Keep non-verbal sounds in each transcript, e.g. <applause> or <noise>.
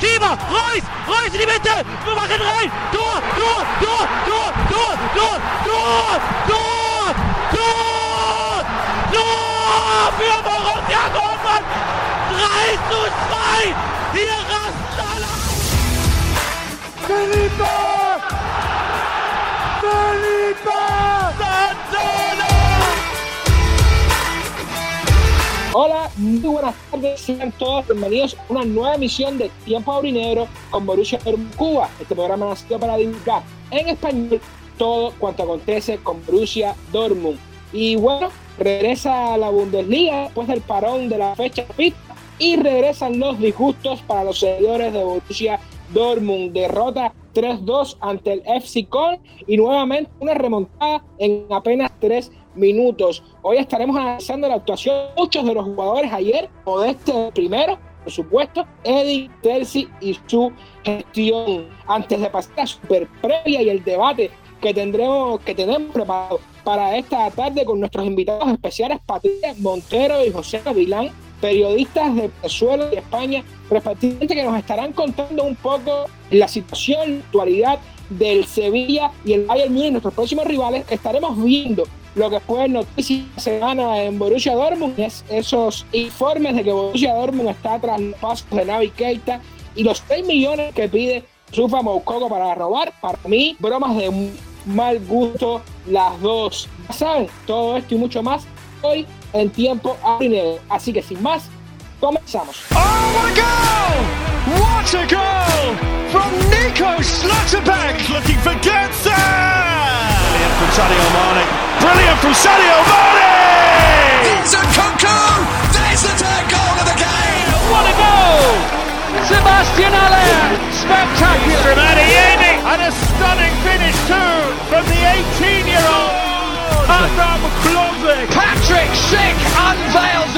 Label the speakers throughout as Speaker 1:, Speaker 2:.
Speaker 1: Schieber, Reus, Reus in die Mitte, wir machen rein, Tor, Tor, Tor, Tor, Tor, Tor, Tor, Tor, Tor, Tor für Borussia Dortmund, 3 zu 2, hier rasten alle. Felipe! Felipe! Santana!
Speaker 2: Hola, muy buenas tardes, sean todos bienvenidos a una nueva emisión de Tiempo Aurinegro con Borussia Dortmund Cuba. Este programa nació para divulgar en español todo cuanto acontece con Borussia Dortmund. Y bueno, regresa a la Bundesliga después del parón de la fecha FIFA y regresan los disgustos para los seguidores de Borussia Dortmund. Derrota 3-2 ante el FC Köln y nuevamente una remontada en apenas 3 minutos. Hoy estaremos analizando la actuación de muchos de los jugadores ayer, Modeste primero, por supuesto, Eddie, Terzi y su gestión. Antes de pasar a la super previa y el debate que tendremos, que tenemos preparado para esta tarde con nuestros invitados especiales, Patricia Montero y José Vilán, periodistas de Venezuela y España, respectivamente, que nos estarán contando un poco la situación, la actualidad del Sevilla y el Bayern Múnich, nuestros próximos rivales. Estaremos viendo lo que fue noticia semana en Borussia Dortmund, es esos informes de que Borussia Dortmund está tras los pasos de Navi Keita y los 6 millones que pide Sufa Moukoko para robar. Para mí, bromas de mal gusto las dos. Ya saben, todo esto y mucho más hoy en tiempo aurinegro. Así que sin más, comenzamos.
Speaker 3: Oh, what a goal! What a goal from Nico Schlotterbeck!
Speaker 4: looking for Götze!
Speaker 3: Brilliant from Sadio Mane. Brilliant from Sadio Mane!
Speaker 5: There's a Kunku! There's the third goal of the game!
Speaker 1: What a goal! Sebastian Aller! Spectacular!
Speaker 4: From Adiemi, and a stunning finish too from the 18-year-old Adam Klozek.
Speaker 5: Patrick Schick unveils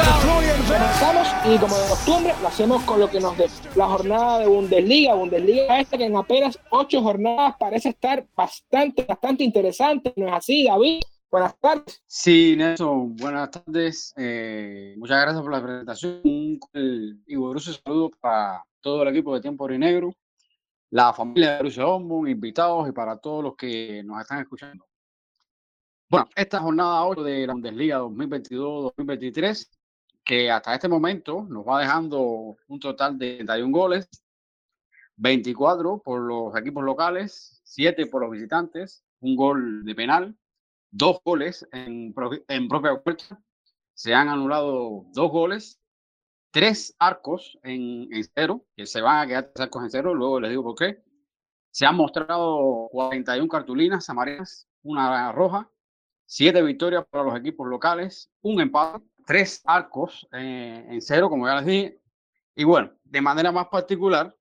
Speaker 2: Comenzamos y como de costumbre lo hacemos con lo que nos dé la jornada de Bundesliga. Bundesliga esta que en apenas ocho jornadas parece estar bastante, bastante interesante. ¿No es así, David? Buenas tardes.
Speaker 6: Sí, Nelson, buenas tardes. Eh, muchas gracias por la presentación. Un borroso saludo para todo el equipo de Tiempo Negro, la familia de Borussia Dortmund, invitados y para todos los que nos están escuchando. Bueno, esta jornada 8 de la Bundesliga 2022-2023, que hasta este momento nos va dejando un total de 31 goles, 24 por los equipos locales, 7 por los visitantes, un gol de penal, dos goles en, en propia puerta. Se han anulado dos goles, tres arcos en, en cero, que se van a quedar tres arcos en cero, luego les digo por qué. Se han mostrado 41 cartulinas amarillas, una roja, siete victorias para los equipos locales, un empate, tres arcos eh, en cero, como ya les dije. Y bueno, de manera más particular,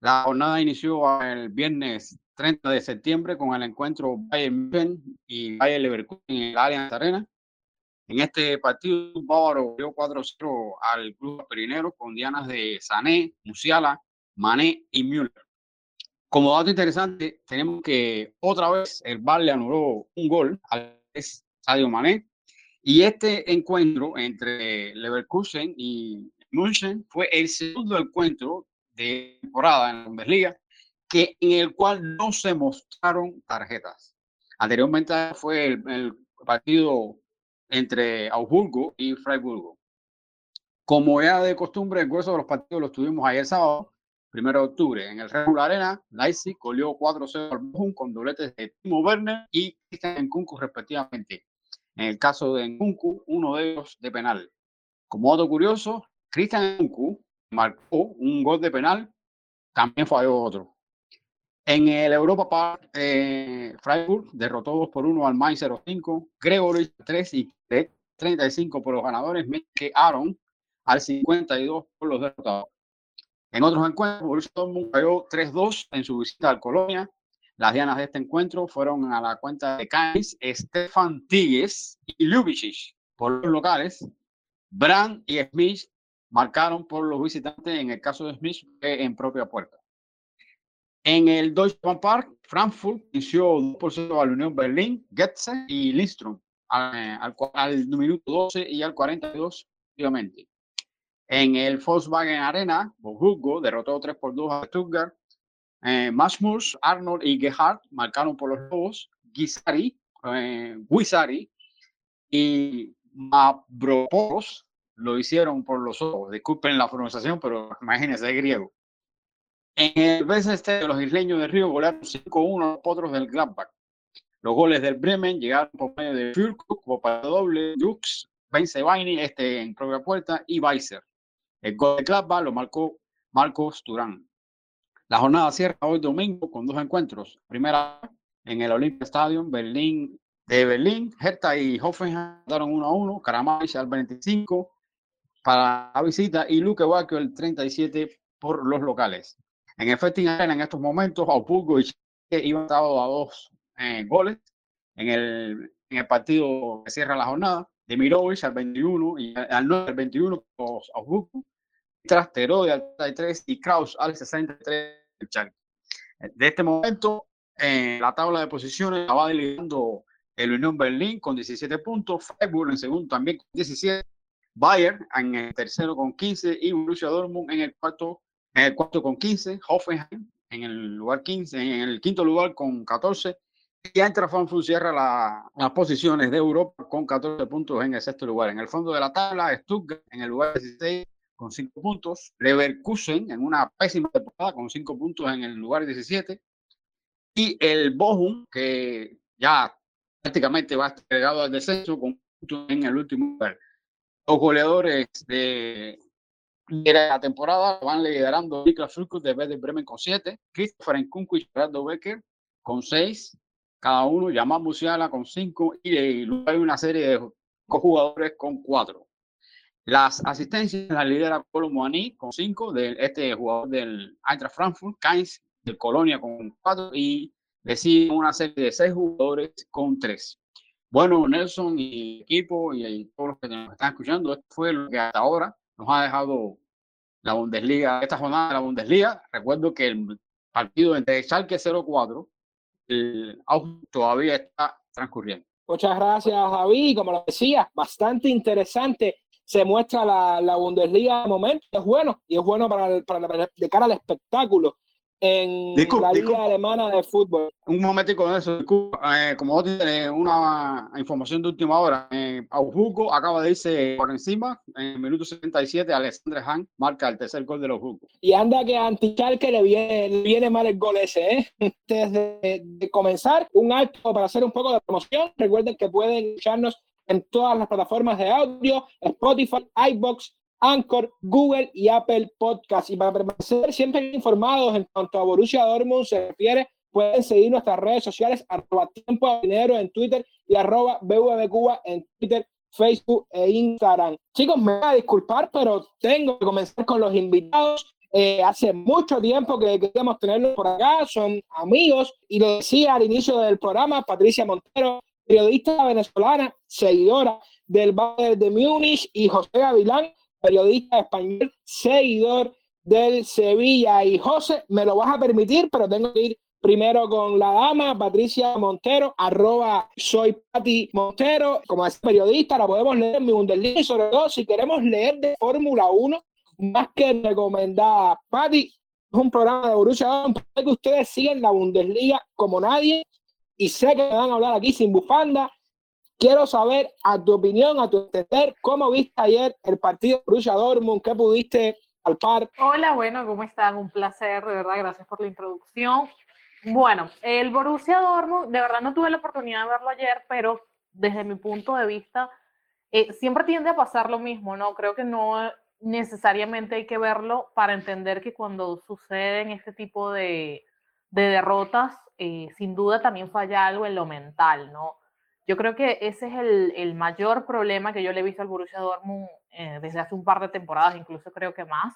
Speaker 6: la jornada inició el viernes 30 de septiembre con el encuentro Bayern München y Bayern Leverkusen en el Allianz Arena. En este partido, Bávaro dio 4-0 al club perinero con dianas de Sané, Musiala, Mané y Müller. Como dato interesante, tenemos que otra vez el Bar le anuló un gol al Sadio Mané y este encuentro entre Leverkusen y München fue el segundo encuentro de temporada en la Bundesliga que, en el cual no se mostraron tarjetas. Anteriormente fue el, partido entre Augsburgo y Freiburgo. Como ya de costumbre, el grueso de los partidos los tuvimos ayer sábado, 1 de octubre, en el Red Bull Arena. Leipzig goleó 4-0 al Bochum con dobletes de Timo Werner y Christian Nkunku respectivamente. En el caso de Nkunku, uno de ellos de penal. Como dato curioso, Christian Nkunku marcó un gol de penal, también falló otro. En el Europa Park, eh, Freiburg derrotó 2 por 1 al Mainz 05, Gregory 3 y 35 por los ganadores, que Aaron al 52 por los derrotados. En otros encuentros, Borussia Dortmund cayó 3-2 en su visita al Colonia. Las dianas de este encuentro fueron a la cuenta de Kainz, Stefan Tigges y Ljubicic por los locales. Brand y Smith marcaron por los visitantes, en el caso de Smith, en propia puerta. En el Deutsche Bank Park, Frankfurt inició 2 por 0 a la Unión Berlín, Getze y Lindström al, al, al minuto 12 y al 42, respectivamente. En el Volkswagen Arena, Hugo derrotó 3 por 2 a Stuttgart. Eh, Masmus, Arnold y Gerhardt marcaron por los Lobos. Guisari, eh, Guisari y Mavropoulos lo hicieron por los ojos. Disculpen la pronunciación, pero imagínense, es griego. En el BST, los isleños de Río volaron 5-1 a los potros del Gladbach. Los goles del Bremen llegaron por medio de Fürkuk, Copa doble, Jux, Benzebaini, este en propia puerta, y Weiser. El gol de Gladbach lo marcó Marcos Turán. La jornada cierra hoy domingo con dos encuentros. Primera en el Olympia Stadium, Berlín, de Berlín, Hertha y Hoffenheim daron 1 a 1, Karamais al 25 para la visita y Luque Bacchio el 37 por los locales. En efecto, en estos momentos, Augsburgo y Chile iban a dos eh, goles en el, en el partido que cierra la jornada. De Mirovic al 21 y al 9 al 21 los Augsburgo. Tras Terode al 33 y Kraus al 63 De este momento, en la tabla de posiciones va liderando el Unión Berlín con 17 puntos, Freiburg en segundo también con 17, Bayern en el tercero con 15 y Borussia Dortmund en el cuarto, en el cuarto con 15, Hoffenheim en el lugar 15, en el quinto lugar con 14 y Eintracht Frankfurt cierra la, las posiciones de Europa con 14 puntos en el sexto lugar. En el fondo de la tabla, Stuttgart en el lugar 16 con 5 puntos, Leverkusen en una pésima temporada con 5 puntos en el lugar 17 y el Bochum que ya prácticamente va entregado al descenso con puntos en el último lugar. Los goleadores de, la temporada van liderando Niklas Fulkus de Werder Bremen con 7, Christopher Nkunku y Gerardo Becker con 6, cada uno, Yamal Musiala con 5 y luego hay una serie de jugadores con 4. Las asistencias las lidera Colo Moani con 5, de este jugador del Eintracht Frankfurt, Kainz del Colonia con 4 y siguen una serie de 6 jugadores con 3. Bueno, Nelson y equipo y, todos los que nos están escuchando, esto fue lo que hasta ahora nos ha dejado la Bundesliga, esta jornada de la Bundesliga. Recuerdo que el partido entre Schalke 04, el todavía está transcurriendo.
Speaker 2: Muchas gracias, Javi. Como lo decía, bastante interesante se muestra la, la Bundesliga de momento. Es bueno y es bueno para, para, de cara al espectáculo en la Liga Alemana de Fútbol.
Speaker 6: Un momentico de eso, eh, como vos tienes una información de última hora, eh, Augsburgo acaba de irse por encima, en el minuto 77, Alexandre Hahn marca el tercer gol de los Augsburgo.
Speaker 2: Y anda que a Antichalke le viene, le viene mal el gol ese, ¿eh? <laughs> Antes de, comenzar, un alto para hacer un poco de promoción. Recuerden que pueden escucharnos en todas las plataformas de audio, Spotify, iBox, Anchor, Google y Apple Podcast. Y para permanecer siempre informados en cuanto a Borussia Dortmund se refiere, pueden seguir nuestras redes sociales, arroba tiempo de dinero en Twitter y arroba Cuba en Twitter, Facebook e Instagram. Chicos, me voy a disculpar, pero tengo que comenzar con los invitados. Eh, hace mucho tiempo que queríamos tenerlos por acá, son amigos, y lo decía al inicio del programa, Patricia Montero, periodista venezolana, seguidora del Bayern de Múnich, y José Gavilán, periodista español, seguidor del Sevilla. Y José, me lo vas a permitir, pero tengo que ir primero con la dama, Patricia Montero, arroba soy Pati Montero. Como es periodista, la podemos leer en mi Bundesliga y sobre todo si queremos leer de Fórmula 1, más que recomendada. Pati, es un programa de Borussia que ustedes siguen la Bundesliga como nadie y sé que me van a hablar aquí sin bufanda Quiero saber, a tu opinión, a tu entender, cómo viste ayer el partido Borussia Dortmund, qué pudiste palpar.
Speaker 7: Hola, bueno, ¿cómo están? Un placer, de verdad, gracias por la introducción. Bueno, el Borussia Dortmund, de verdad no tuve la oportunidad de verlo ayer, pero desde mi punto de vista, eh, siempre tiende a pasar lo mismo, ¿no? Creo que no necesariamente hay que verlo para entender que cuando suceden este tipo de, de derrotas, eh, sin duda también falla algo en lo mental, ¿no? Yo creo que ese es el, el mayor problema que yo le he visto al Borussia Dortmund eh, desde hace un par de temporadas, incluso creo que más.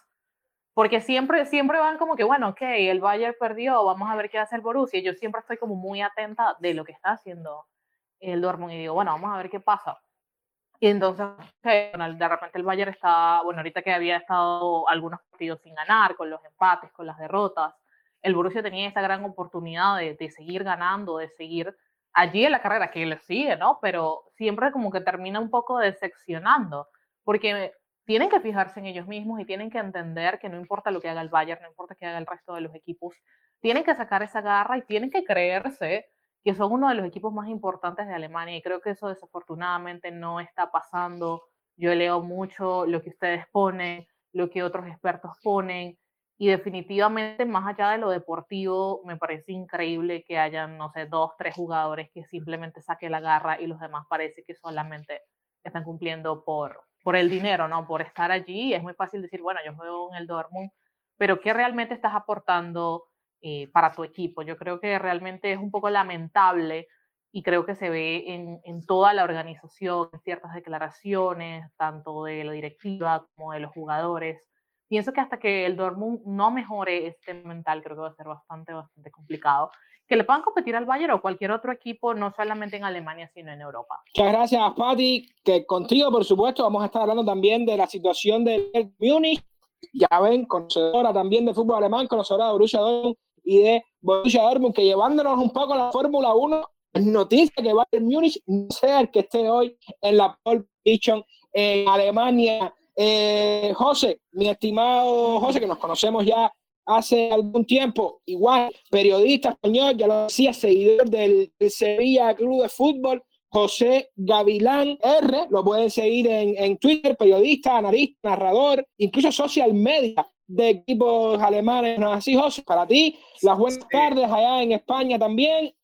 Speaker 7: Porque siempre, siempre van como que, bueno, ok, el Bayern perdió, vamos a ver qué hace el Borussia. Yo siempre estoy como muy atenta de lo que está haciendo el Dortmund y digo, bueno, vamos a ver qué pasa. Y entonces, de repente el Bayern está, bueno, ahorita que había estado algunos partidos sin ganar, con los empates, con las derrotas, el Borussia tenía esta gran oportunidad de, de seguir ganando, de seguir allí en la carrera, que le sigue, ¿no? Pero siempre como que termina un poco decepcionando, porque tienen que fijarse en ellos mismos y tienen que entender que no importa lo que haga el Bayern, no importa que haga el resto de los equipos, tienen que sacar esa garra y tienen que creerse que son uno de los equipos más importantes de Alemania y creo que eso desafortunadamente no está pasando. Yo leo mucho lo que ustedes ponen, lo que otros expertos ponen y definitivamente más allá de lo deportivo me parece increíble que hayan, no sé, dos, tres jugadores que simplemente saquen la garra y los demás parece que solamente están cumpliendo por, por el dinero, ¿no? Por estar allí. Es muy fácil decir, bueno, yo juego en el Dortmund, pero ¿qué realmente estás aportando eh, para tu equipo? Yo creo que realmente es un poco lamentable y creo que se ve en, en, toda la organización, ciertas declaraciones, tanto de la directiva como de los jugadores. Pienso que hasta que el Dortmund no mejore este mental, creo que va a ser bastante, bastante complicado que le puedan competir al Bayern o cualquier otro equipo, no solamente en Alemania, sino en Europa.
Speaker 2: Muchas gracias, Patti. Que contigo, por supuesto, vamos a estar hablando también de la situación del Múnich. Ya ven, conocedora también de fútbol alemán, conocedora de Borussia Dortmund y de Borussia Dortmund, que llevándonos un poco a la Fórmula 1, es noticia que Bayern Múnich no sea el que esté hoy en la pole position en Alemania. Eh, José, mi estimado José, que nos conocemos ya hace algún tiempo, igual, periodista español, ya lo decía, seguidor del, Sevilla Club de Fútbol, José Gavilán R, lo pueden seguir en, en, Twitter, periodista, analista, narrador, incluso social media de equipos alemanes, ¿no? Así, José, para ti, las buenas tardes allá en España también.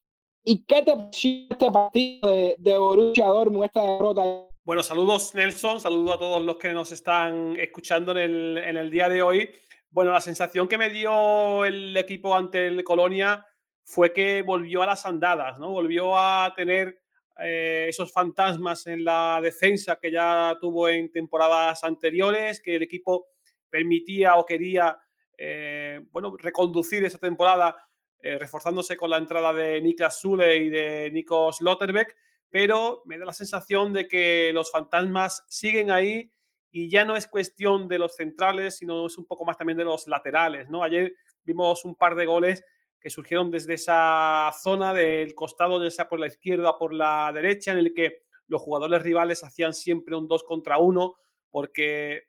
Speaker 2: ¿Y qué te pareció este partido de, de Borussia Dortmund, esta derrota?
Speaker 8: Bueno, saludos Nelson, saludos a todos los que nos están escuchando en el, en el día de hoy. Bueno, la sensación que me dio el equipo ante el Colonia fue que volvió a las andadas, ¿no? Volvió a tener eh, esos fantasmas en la defensa que ya tuvo en temporadas anteriores, que el equipo permitía o quería, eh, bueno, reconducir esa temporada eh, reforzándose con la entrada de Niklas Zule y de Nico Slotterbeck, pero me da la sensación de que los fantasmas siguen ahí y ya no es cuestión de los centrales, sino es un poco más también de los laterales, ¿no? Ayer vimos un par de goles que surgieron desde esa zona del costado, ya sea por la izquierda o por la derecha, en el que los jugadores rivales hacían siempre un 2 contra 1, porque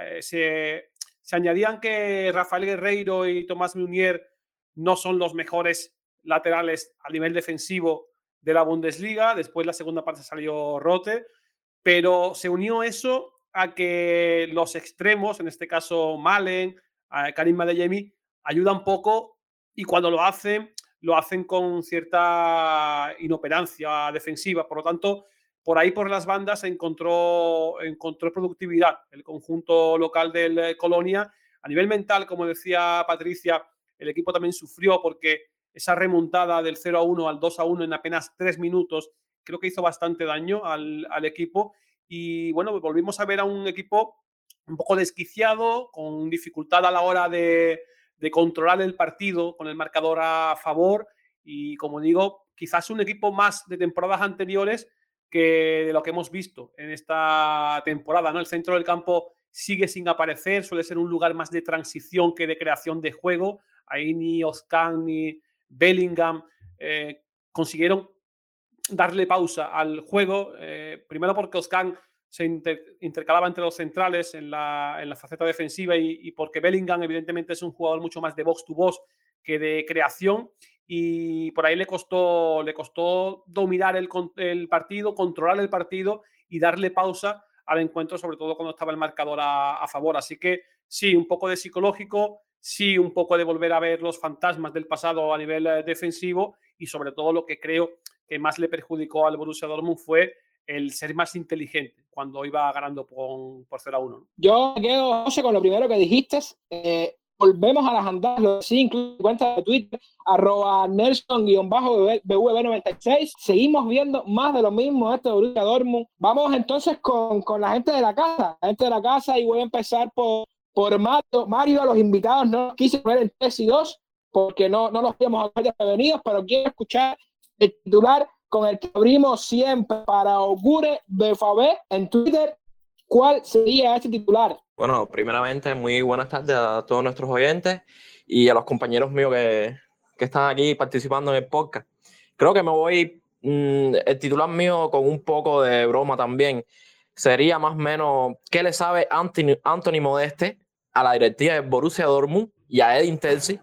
Speaker 8: eh, se, se, añadían que Rafael Guerreiro y Tomás Munier no son los mejores laterales a nivel defensivo de la Bundesliga, después la segunda parte salió Rote, pero se unió eso a que los extremos, en este caso Malen, Karim Adeyemi, ayudan poco y cuando lo hacen, lo hacen con cierta inoperancia defensiva. Por lo tanto, por ahí por las bandas encontró, encontró productividad el conjunto local del Colonia. A nivel mental, como decía Patricia, el equipo también sufrió porque esa remontada del 0 a 1 al 2 a 1 en apenas tres minutos creo que hizo bastante daño al, al equipo y bueno, volvimos a ver a un equipo un poco desquiciado, con dificultad a la hora de, controlar el partido, con el marcador a favor. Y como digo, quizás un equipo más de temporadas anteriores que de lo que hemos visto en esta temporada. ¿no? El centro del campo sigue sin aparecer, suele ser un lugar más de transición que de creación de juego. Ahí ni Oscar ni Bellingham eh, consiguieron darle pausa al juego, eh, primero porque Oscan se intercalaba entre los centrales en la, en la faceta defensiva y, porque Bellingham evidentemente es un jugador mucho más de box to box que de creación y por ahí le costó, le costó dominar el, el partido, controlar el partido y darle pausa al encuentro, sobre todo cuando estaba el marcador a, a, favor. Así que sí, un poco de psicológico, sí, un poco de volver a ver los fantasmas del pasado a nivel eh, defensivo y sobre todo lo que creo que más le perjudicó al Borussia Dortmund fue el ser más inteligente cuando iba ganando por, por 0 a 1.
Speaker 2: Yo quedo, José, con lo primero que dijiste. Eh, volvemos a las andadas, sí, incluso cuenta de Twitter, arroba Nelson-BV96. Seguimos viendo más de lo mismo esto de Borussia Dortmund. Vamos entonces con, con, la gente de la casa, la gente de la casa, y voy a empezar por, por Mario. Mario, a los invitados no quise poner en 3 y 2 porque no, no los queríamos haber prevenidos, pero quiero escuchar el titular con el que abrimos siempre para Augure BFB en Twitter. ¿Cuál sería ese titular?
Speaker 9: Bueno, primeramente, muy buenas tardes a todos nuestros oyentes y a los compañeros míos que, que están aquí participando en el podcast. Creo que me voy, mm, el titular mío con un poco de broma también. sería más o menos qué le sabe Anthony, Anthony Modeste a la directiva de Borussia Dortmund y a Edin Terzi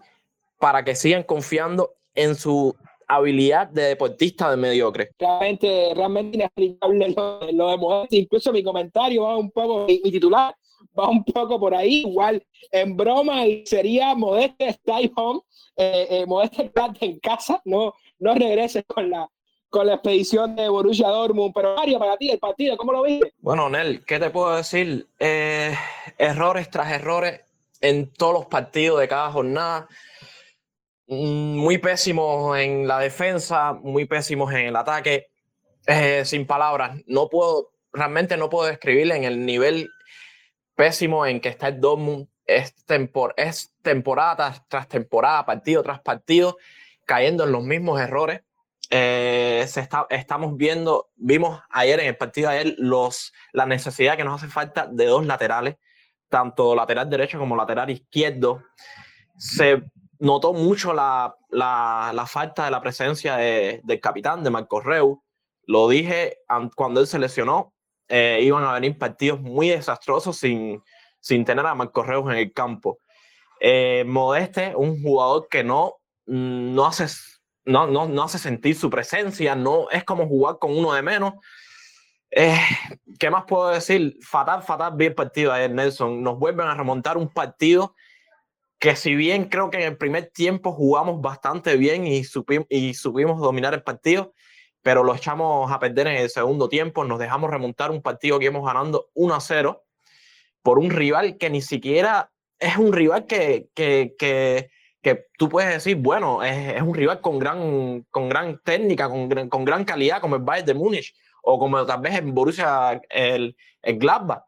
Speaker 9: para que sigan confiando en su habilidad de deportista de mediocre.
Speaker 2: Realmente, realmente inexplicable lo, lo de Modeste. Incluso mi comentario va un poco, mi, mi titular va un poco por ahí, igual en broma y sería Modeste stay home, eh, eh, Modeste en casa, no, no regreses con la, con la expedición de Borussia Dortmund. Pero Mario, para ti, el partido, ¿cómo lo viste?
Speaker 9: Bueno, Nel, ¿qué te puedo decir? Eh, errores tras errores en todos los partidos de cada jornada. Mm, Muy pésimos en la defensa, muy pésimos en el ataque. Eh, sin palabras, no puedo, realmente no puedo describirle en el nivel pésimo en que está el Dortmund. Es, tempor es temporada tras, tras temporada, partido tras partido, cayendo en los mismos errores. Eh, se está, estamos viendo, vimos ayer en el partido de ayer los, la necesidad que nos hace falta de dos laterales, tanto lateral derecho como lateral izquierdo. Se notó mucho la, la, la falta de la presencia de, del capitán, de Marco Reu. Lo dije an- cuando él se lesionó, eh, iban a venir partidos muy desastrosos sin, sin tener a Marco Reus en el campo. Eh, Modeste, un jugador que no, mm, no, hace, no, no, no hace sentir su presencia, no es como jugar con uno de menos. Eh, ¿Qué más puedo decir? Fatal, fatal, bien partido Nelson. Nos vuelven a remontar un partido que si bien creo que en el primer tiempo jugamos bastante bien y, supim- y supimos dominar el partido, pero lo echamos a perder en el segundo tiempo, nos dejamos remontar un partido que íbamos ganando 1 a 0 por un rival que ni siquiera es un rival que, que, que tú puedes decir, bueno, es, es un rival con gran, con gran técnica, con, con gran calidad, como el Bayern de Múnich o como tal vez en Borussia el, el Gladbach.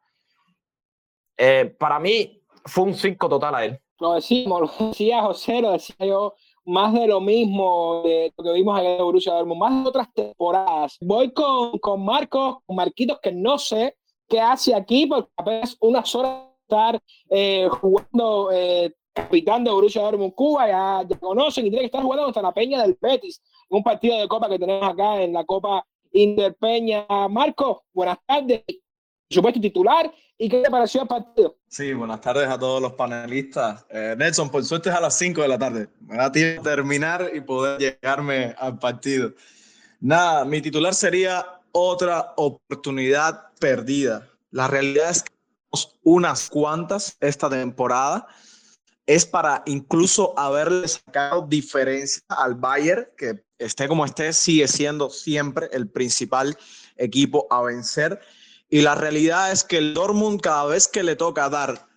Speaker 9: Eh, para mí fue un 5 total a él.
Speaker 2: Lo decimos, lo decía José, lo decía yo, más de lo mismo de lo que vimos ayer de Borussia Dortmund, más de otras temporadas. Voy con, con Marcos, con Marquitos, que no sé qué hace aquí, porque apenas unas horas estar eh, jugando eh, capitán de Borussia Dortmund Cuba, ya, ya conocen, y tiene que estar jugando contra la Peña del Betis, un partido de Copa que tenemos acá en la Copa Interpeña. Marcos, buenas tardes, por supuesto titular, ¿y qué te pareció el partido?
Speaker 10: Sí, buenas tardes a todos los panelistas. Eh, Nelson, por suerte es a las 5 de la tarde. Me da tiempo de terminar y poder llegarme al partido. Nada, mi titular sería otra oportunidad perdida. La realidad es que unas cuantas esta temporada. Es para incluso haberle sacado diferencia al Bayern, que esté como esté, sigue siendo siempre el principal equipo a vencer. Y la realidad es que el Dortmund cada vez que le toca dar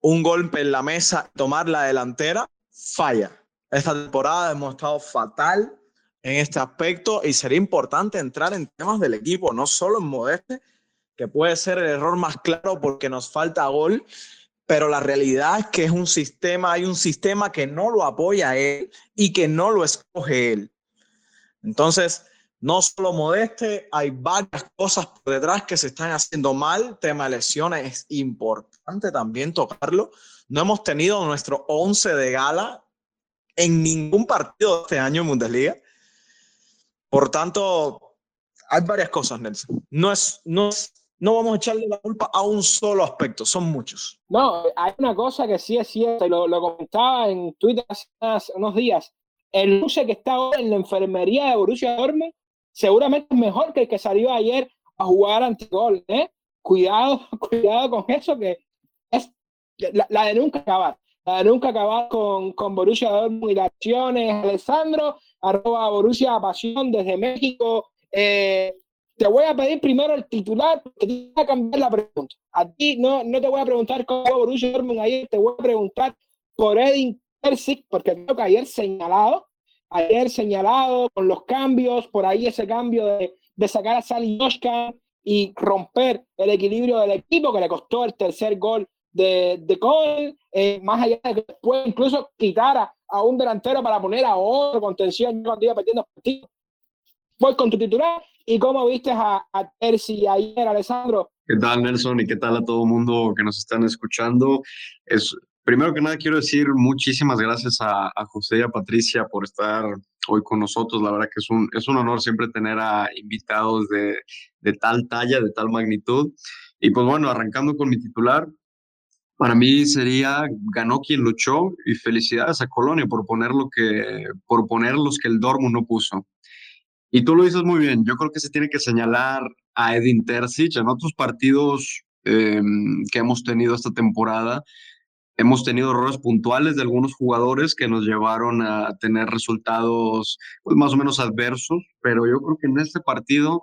Speaker 10: un golpe en la mesa, tomar la delantera, falla. Esta temporada hemos estado fatal en este aspecto y sería importante entrar en temas del equipo, no solo en Modeste, que puede ser el error más claro porque nos falta gol, pero la realidad es que es un sistema, hay un sistema que no lo apoya él y que no lo escoge él. Entonces, no solo Modeste, hay varias cosas por detrás que se están haciendo mal. Tema de lesiones es importante también tocarlo. No hemos tenido nuestro 11 de gala en ningún partido de este año en Bundesliga. Por tanto, hay varias cosas, Nelson. No, es, no, es, no vamos a echarle la culpa a un solo aspecto, son muchos.
Speaker 2: No, hay una cosa que sí es cierta, y lo, comentaba en Twitter hace unos días. El luce que está ahora en la enfermería de Borussia Dortmund seguramente es mejor que el que salió ayer a jugar antigol, ¿eh? Cuidado, <laughs> cuidado con eso, que es la, la de nunca acabar. La de nunca acabar con, con Borussia Dortmund y las acciones. Alessandro, arroba Borussia Pasión desde México. Eh, te voy a pedir primero el titular porque te voy a cambiar la pregunta. A ti no, no te voy a preguntar cómo Borussia Dortmund ayer, te voy a preguntar por Edin Terzic, porque creo que ayer señalado, ayer señalado con los cambios, por ahí ese cambio de, de sacar a Sally Yoshka y romper el equilibrio del equipo que le costó el tercer gol de, de Cole, eh, más allá de que después incluso quitara a un delantero para poner a otro contención cuando iba perdiendo partidos. Voy con tu titular y cómo viste a, a Terzi ayer, Alessandro.
Speaker 11: ¿Qué tal, Nelson? ¿Y qué tal a todo el mundo que nos están escuchando? Es primero que nada quiero decir muchísimas gracias a, José y a Patricia por estar hoy con nosotros. La verdad que es un, es un honor siempre tener a invitados de, de tal talla, de tal magnitud. Y pues bueno, arrancando con mi titular, para mí sería ganó quien luchó y felicidades a Colonia por poner, lo que, por poner los que el Dortmund no puso. Y tú lo dices muy bien, yo creo que se tiene que señalar a Edin Terzic en otros partidos em, que hemos tenido esta temporada. Hemos tenido errores puntuales de algunos jugadores que nos llevaron a tener resultados pues, más o menos adversos, pero yo creo que en este partido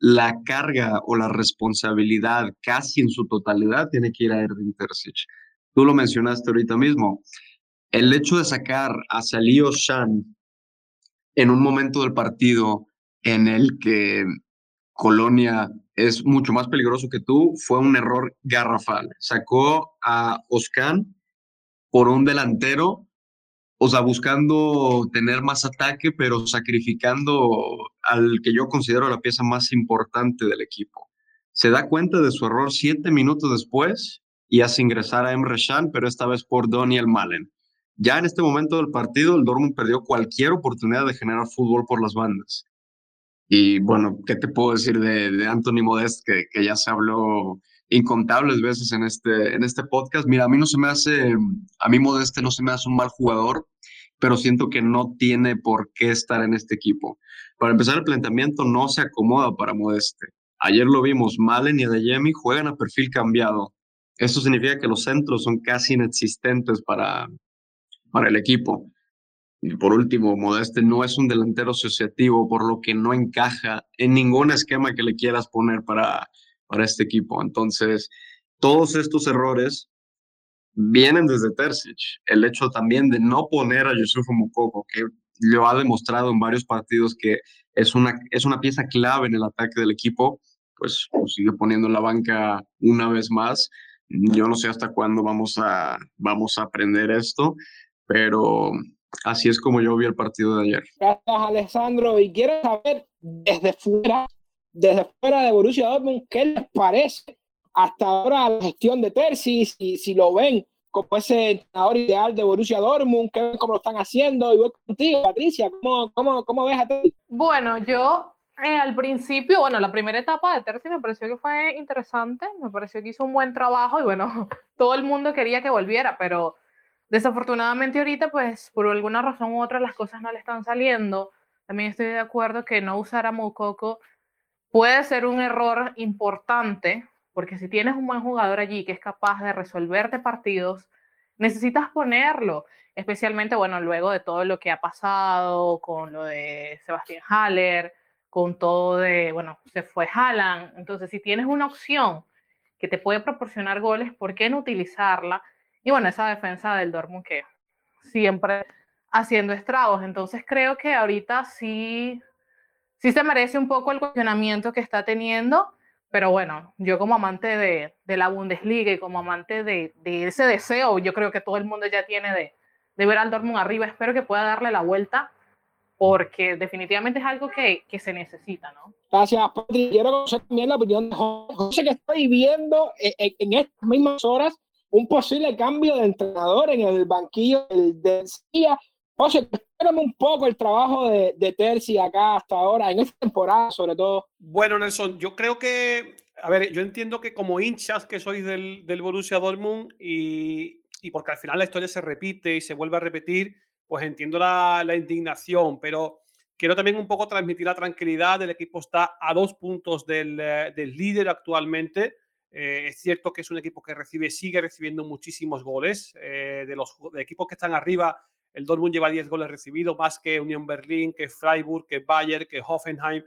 Speaker 11: la carga o la responsabilidad casi en su totalidad tiene que ir a Erwin Terzic. Tú lo mencionaste ahorita mismo. El hecho de sacar a Salio Shan en un momento del partido en el que Colonia es mucho más peligroso que tú fue un error garrafal. Sacó a Oscan por un delantero o sea, buscando tener más ataque, pero sacrificando al que yo considero la pieza más importante del equipo. Se da cuenta de su error siete minutos después y hace ingresar a Emre Can, pero esta vez por Daniel Malen. Ya en este momento del partido, el Dortmund perdió cualquier oportunidad de generar fútbol por las bandas. Y bueno, ¿qué te puedo decir de, de Anthony Modest, que, que ya se habló incontables veces en este, en este podcast. Mira, a mí no se me hace, a mí Modeste no se me hace un mal jugador, pero siento que no tiene por qué estar en este equipo. Para empezar, el planteamiento no se acomoda para Modeste. Ayer lo vimos, Malen y Adeyemi juegan a perfil cambiado. Esto significa que los centros son casi inexistentes para, para el equipo. Y por último, Modeste no es un delantero asociativo, por lo que no encaja en ningún esquema que le quieras poner para, para este equipo. Entonces, todos estos errores vienen desde Terzic. El hecho también de no poner a Yusuf Mukoko, que lo ha demostrado en varios partidos que es una, es una pieza clave en el ataque del equipo, pues sigue poniendo en la banca una vez más. Yo no sé hasta cuándo vamos a, vamos a aprender esto, pero así es como yo vi el partido de ayer.
Speaker 2: Gracias, Alessandro. Y quiero saber desde fuera desde fuera de Borussia Dortmund, ¿qué les parece hasta ahora la gestión de Terzi? Si, si lo ven como ese entrenador ideal de Borussia Dortmund, ¿qué ven cómo lo están haciendo? Y voy contigo, Patricia, ¿cómo, cómo, cómo ves a Terzi?
Speaker 7: Bueno, yo eh, al principio, bueno, la primera etapa de Terzi me pareció que fue interesante, me pareció que hizo un buen trabajo y bueno, <laughs> todo el mundo quería que volviera, pero desafortunadamente ahorita, pues por alguna razón u otra las cosas no le están saliendo. También estoy de acuerdo que no usar a Moukoko puede ser un error importante, porque si tienes un buen jugador allí que es capaz de resolverte partidos, necesitas ponerlo, especialmente, bueno, luego de todo lo que ha pasado con lo de Sebastián Haller, con todo de, bueno, se fue Haaland, entonces si tienes una opción que te puede proporcionar goles, ¿por qué no utilizarla? Y bueno, esa defensa del Dortmund que siempre haciendo estragos, entonces creo que ahorita sí sí se merece un poco el cuestionamiento que está teniendo, pero bueno, yo como amante de, de la Bundesliga y como amante de, de, ese deseo, yo creo que todo el mundo ya tiene de, de ver al Dortmund arriba, espero que pueda darle la vuelta porque definitivamente es algo que, que se necesita, ¿no?
Speaker 2: Gracias, Patri. Quiero conocer también la opinión de José, que está viviendo en, en, estas mismas horas un posible cambio de entrenador en el banquillo del, del CIA José, espérame un poco el trabajo de, de Terzi acá hasta ahora, en esta temporada sobre todo.
Speaker 8: Bueno, Nelson, yo creo que, a ver, yo entiendo que como hinchas que sois del, del Borussia Dortmund y, y, porque al final la historia se repite y se vuelve a repetir, pues entiendo la, la indignación, pero quiero también un poco transmitir la tranquilidad. El equipo está a dos puntos del, eh, del líder actualmente. Eh, es cierto que es un equipo que recibe, sigue recibiendo muchísimos goles. Eh, de los equipos que están arriba, el Dortmund lleva 10 goles recibidos, más que Unión Berlín, que Freiburg, que Bayern, que Hoffenheim.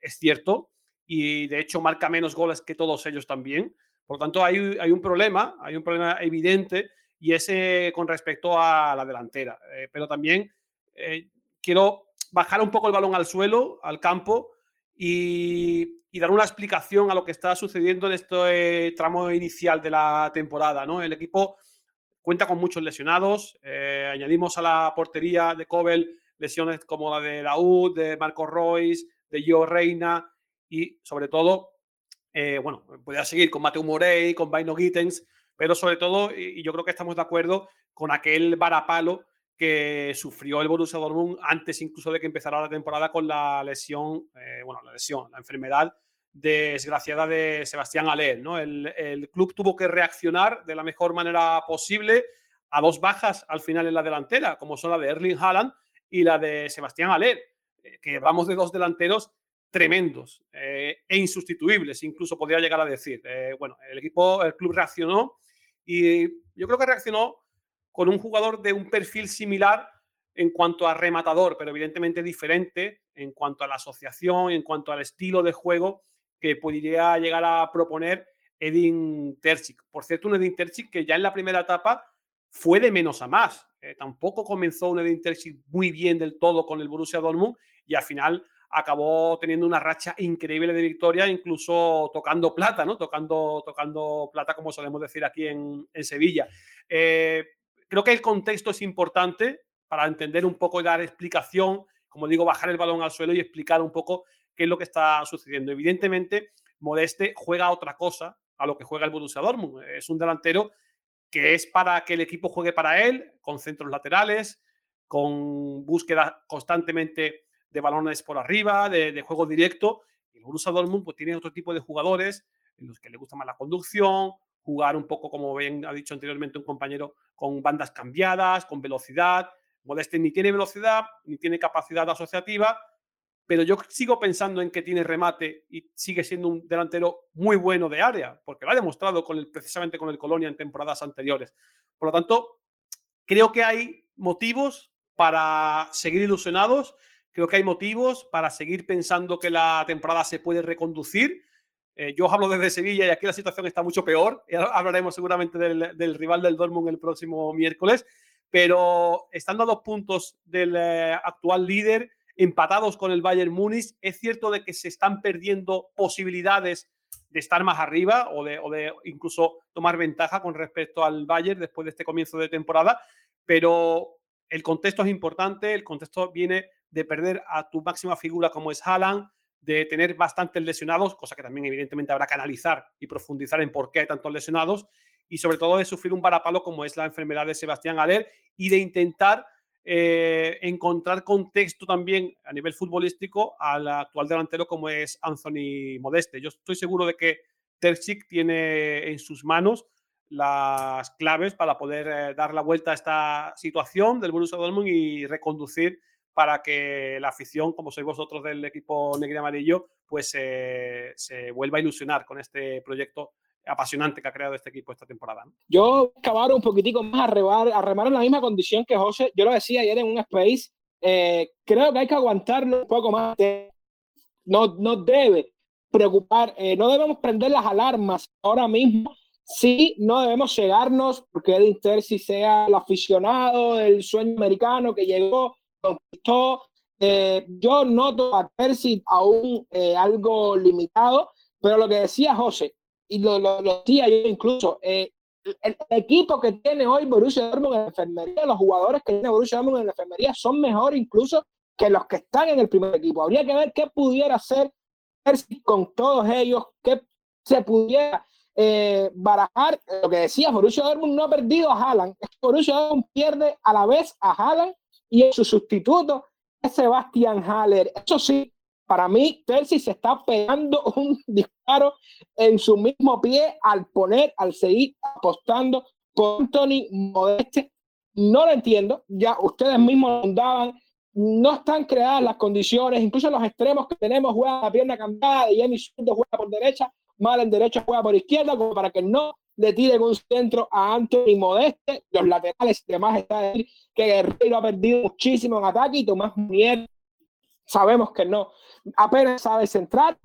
Speaker 8: Es cierto. Y de hecho marca menos goles que todos ellos también. Por lo tanto, hay, un problema, hay un problema evidente y ese con respecto a la delantera. Eh, pero también quiero bajar un poco el balón al suelo, al campo, y, dar una explicación a lo que está sucediendo en este tramo inicial de la temporada. ¿no? El equipo cuenta con muchos lesionados. Eh, añadimos a la portería de Cobel lesiones como la de Daud, de Marco Royce, de Gio Reina y sobre todo, eh, bueno, podría seguir con Mateo Morey, con Vaino Gittens, pero sobre todo, y yo creo que estamos de acuerdo con aquel varapalo que sufrió el Borussia Dortmund antes incluso de que empezara la temporada con la lesión, eh, bueno, la lesión, la enfermedad desgraciada de Sebastián Aller. ¿no? El, club tuvo que reaccionar de la mejor manera posible a dos bajas al final en la delantera, como son la de Erling Haaland y la de Sebastián Aller, eh, que vamos de dos delanteros tremendos eh, e insustituibles, incluso podría llegar a decir. bueno, el equipo, el club reaccionó y yo creo que reaccionó con un jugador de un perfil similar en cuanto a rematador, pero evidentemente diferente en cuanto a la asociación, en cuanto al estilo de juego que podría llegar a proponer Edin Terzic. Por cierto, un Edin Terzic que ya en la primera etapa fue de menos a más. Eh, tampoco comenzó un Edin Terzic muy bien del todo con el Borussia Dortmund y al final acabó teniendo una racha increíble de victoria, incluso tocando plata, ¿no? Tocando, tocando plata, como solemos decir aquí en, en Sevilla. Eh, Creo que el contexto es importante para entender un poco y dar explicación, como digo, bajar el balón al suelo y explicar un poco qué es lo que está sucediendo. Evidentemente, Modeste juega otra cosa a lo que juega el Borussia Dortmund. Es un delantero que es para que el equipo juegue para él, con centros laterales, con búsqueda constantemente de balones por arriba, de, juego directo. El Borussia Dortmund pues, tiene otro tipo de jugadores en los que le gusta más la conducción, jugar un poco, como bien ha dicho anteriormente un compañero, con bandas cambiadas, con velocidad. Modeste ni tiene velocidad, ni tiene capacidad asociativa, pero yo sigo pensando en que tiene remate y sigue siendo un delantero muy bueno de área, porque lo ha demostrado precisamente con el Colonia en temporadas anteriores. Por lo tanto, creo que hay motivos para seguir ilusionados, creo que hay motivos para seguir pensando que la temporada se puede reconducir eh, yo hablo desde Sevilla y aquí la situación está mucho peor. hablaremos seguramente del, rival del Dortmund el próximo miércoles. Pero estando a dos puntos del eh, actual líder, empatados con el Bayern Múnich, es cierto de que se están perdiendo posibilidades de estar más arriba o de, o de incluso tomar ventaja con respecto al Bayern después de este comienzo de temporada. Pero el contexto es importante. El contexto viene de perder a tu máxima figura como es Haaland de tener bastantes lesionados, cosa que también evidentemente habrá que analizar y profundizar en por qué hay tantos lesionados, y sobre todo de sufrir un varapalo como es la enfermedad de Sebastián Aller y de intentar eh, encontrar contexto también a nivel futbolístico al actual delantero como es Anthony Modeste. Yo estoy seguro de que Terzic tiene en sus manos las claves para poder eh, dar la vuelta a esta situación del Borussia Dortmund y reconducir para que la afición, como sois vosotros del equipo negro y amarillo, pues se vuelva a ilusionar con este proyecto apasionante que ha creado este equipo esta temporada.
Speaker 2: Yo acabar un poquitico más a remar, a remar en la misma condición que José. Yo lo decía ayer en un space. Eh, creo que hay que aguantarlo un poco más. No, no debe preocupar, eh, no debemos prender las alarmas ahora mismo. Sí, no debemos cegarnos porque Edin Terzi sea el aficionado del sueño americano que llegó conquistó. Eh, yo noto a Percy aún eh, algo limitado, pero lo que decía José, y lo, lo, decía yo incluso, eh, el, equipo que tiene hoy Borussia Dortmund en la enfermería, los jugadores que tiene Borussia Dortmund en la enfermería son mejor incluso que los que están en el primer equipo. Habría que ver qué pudiera hacer Percy con todos ellos, qué se pudiera barajar. Lo que decía, Borussia Dortmund no ha perdido a Haaland. Borussia Dortmund pierde a la vez a Haaland y su sustituto es Sebastián Haller. Eso sí, para mí, Terzi se está pegando <laughs> un disparo en su mismo pie al poner, al seguir apostando por Anthony Modeste. No lo entiendo, ya ustedes mismos daban, no están creadas las condiciones, incluso los extremos que tenemos juegan la pierna cambiada, y Jamie juega por derecha, Mal en derecha juega por izquierda, como para que no le tiren un centro a Anthony Modeste, los laterales, además está decir que Guerrero ha perdido muchísimo en ataque y Tomás Munier sabemos que no, apenas sabe centrar,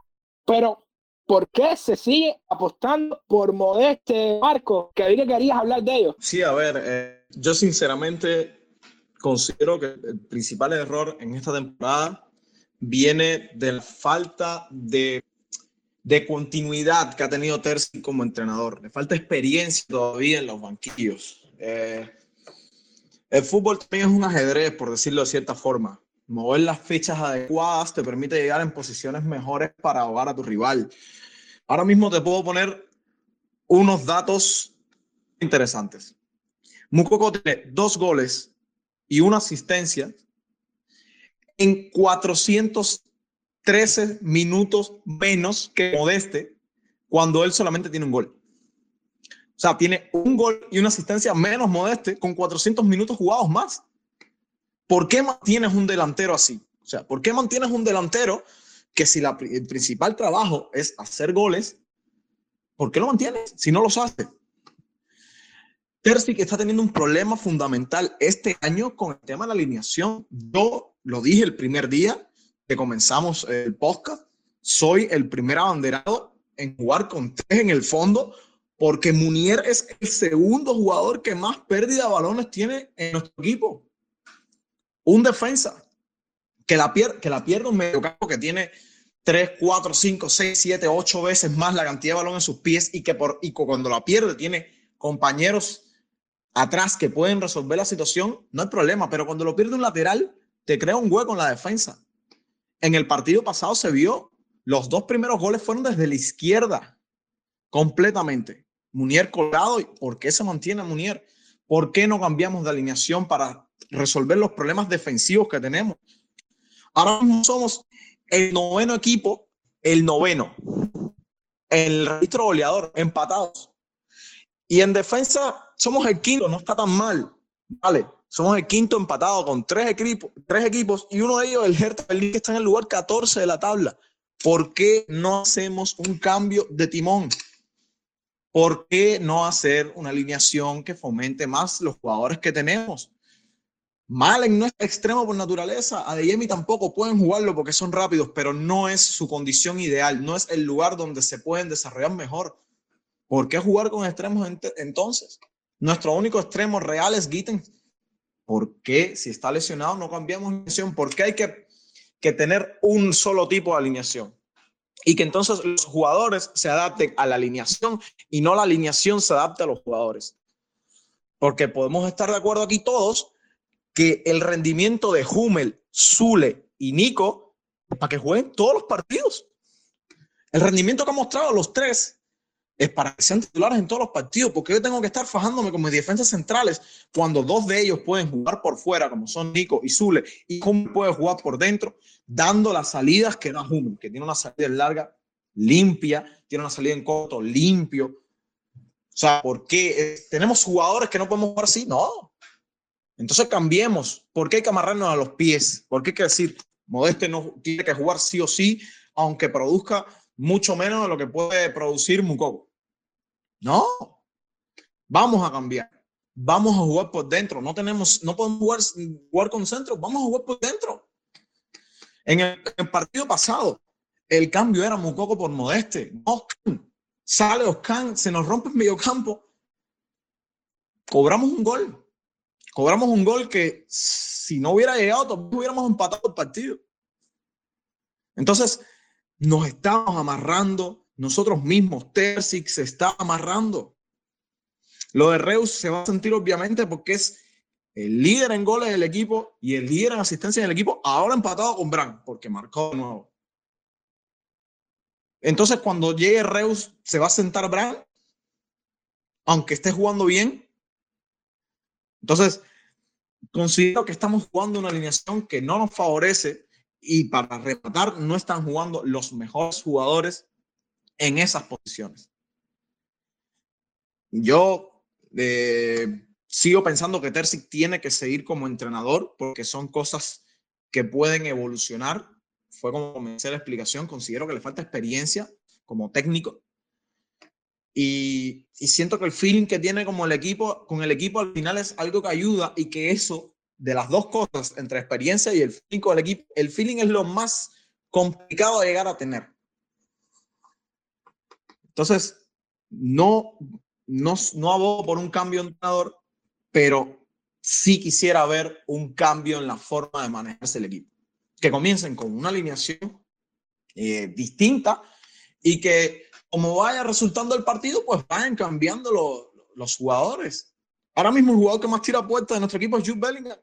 Speaker 2: pero ¿por qué se sigue apostando por Modeste, Marco? Que vi que querías hablar de ello.
Speaker 10: Sí, a ver, eh, yo sinceramente considero que el principal error en esta temporada viene de la falta de de continuidad que ha tenido Terzi como entrenador. Le falta experiencia todavía en los banquillos. Eh, el fútbol también es un ajedrez, por decirlo de cierta forma. Mover las fichas adecuadas te permite llegar en posiciones mejores para ahogar a tu rival. Ahora mismo te puedo poner unos datos interesantes. Mukoko tiene dos goles y una asistencia en 413 minutos menos que Modeste cuando él solamente tiene un gol. O sea, tiene un gol y una asistencia menos Modeste con 400 minutos jugados más. ¿Por qué mantienes un delantero así? O sea, ¿por qué mantienes un delantero que si la, el principal trabajo es hacer goles, ¿por qué lo mantienes si no los hace? Terzic está teniendo un problema fundamental este año con el tema de la alineación. Yo lo dije el primer día que comenzamos el podcast, soy el primer abanderado en jugar con tres en el fondo, porque Munier es el segundo jugador que más pérdida de balones tiene en nuestro equipo. Un defensa que la, pierde, que la pierde un mediocampo que tiene 3, 4, 5, 6, 7, 8 veces más la cantidad de balón en sus pies y que por, y cuando la pierde tiene compañeros atrás que pueden resolver la situación, no hay problema, pero cuando lo pierde un lateral, te crea un hueco en la defensa. En el partido pasado se vio, los dos primeros goles fueron desde la izquierda, completamente. Munier colado, ¿por qué se mantiene Munier? ¿Por qué no cambiamos de alineación para resolver los problemas defensivos que tenemos? Ahora mismo somos el noveno equipo, el noveno, el registro goleador, empatados. Y en defensa somos el quinto, no está tan mal. Vale, somos el quinto empatado con tres equipos, tres equipos y uno de ellos, el Hertha Berlín, que está en el lugar 14 de la tabla. ¿Por qué no hacemos un cambio de timón? ¿Por qué no hacer una alineación que fomente más los jugadores que tenemos? Malen no es extremo por naturaleza, Adeyemi tampoco pueden jugarlo porque son rápidos, pero no es su condición ideal, no es el lugar donde se pueden desarrollar mejor. ¿Por qué jugar con extremos entonces? Nuestro único extremo real es Gittens. ¿Por qué si está lesionado no cambiamos alineación? ¿Por qué hay que, que tener un solo tipo de alineación? Y que entonces los jugadores se adapten a la alineación y no la alineación se adapte a los jugadores. Porque podemos estar de acuerdo aquí todos que el rendimiento de Hummel, Zule y Nico para que jueguen todos los partidos. El rendimiento que han mostrado los tres es para que sean titulares en todos los partidos, porque yo tengo que estar fajándome con mis defensas centrales cuando dos de ellos pueden jugar por fuera, como son Nico y Zule, y cómo puede jugar por dentro, dando las salidas que da Hummel, que tiene una salida larga limpia, tiene una salida en corto limpio. O sea, ¿por qué eh, tenemos jugadores que no podemos jugar así? No. Entonces cambiemos. ¿Por qué hay que amarrarnos a los pies? ¿Por qué hay que decir, Modeste no tiene que jugar sí o sí, aunque produzca mucho menos de lo que puede producir Mukoko? No, vamos a cambiar. Vamos a jugar por dentro. No tenemos, no podemos jugar, con centro. Vamos a jugar por dentro. En el, partido pasado, el cambio era Mukoko por Modeste. Oscan. Sale Oscan, se nos rompe el medio campo. Cobramos un gol. Cobramos un gol que si no hubiera llegado, todavía hubiéramos empatado el partido. Entonces, nos estamos amarrando nosotros mismos. Terzic se está amarrando. Lo de Reus se va a sentir obviamente porque es el líder en goles del equipo y el líder en asistencia del equipo, ahora empatado con Bran, porque marcó de nuevo. Entonces, cuando llegue Reus, se va a sentar Bran, aunque esté jugando bien. Entonces, considero que estamos jugando una alineación que no nos favorece y para rematar, no están jugando los mejores jugadores en esas posiciones. Yo eh, sigo pensando que Terzic tiene que seguir como entrenador porque son cosas que pueden evolucionar. Fue como comencé la explicación. Considero que le falta experiencia como técnico. Y, y, siento que el feeling que tiene como el equipo, con el equipo al final es algo que ayuda y que eso, de las dos cosas, entre experiencia y el feeling con el equipo, el feeling es lo más complicado de llegar a tener. Entonces, no, no, no abogo por un cambio de entrenador, pero sí quisiera ver un cambio en la forma de manejarse el equipo. Que comiencen con una alineación eh, distinta y que como vaya resultando el partido, pues vayan cambiando los jugadores. Ahora mismo el jugador que más tira puerta de nuestro equipo es Jude Bellingham.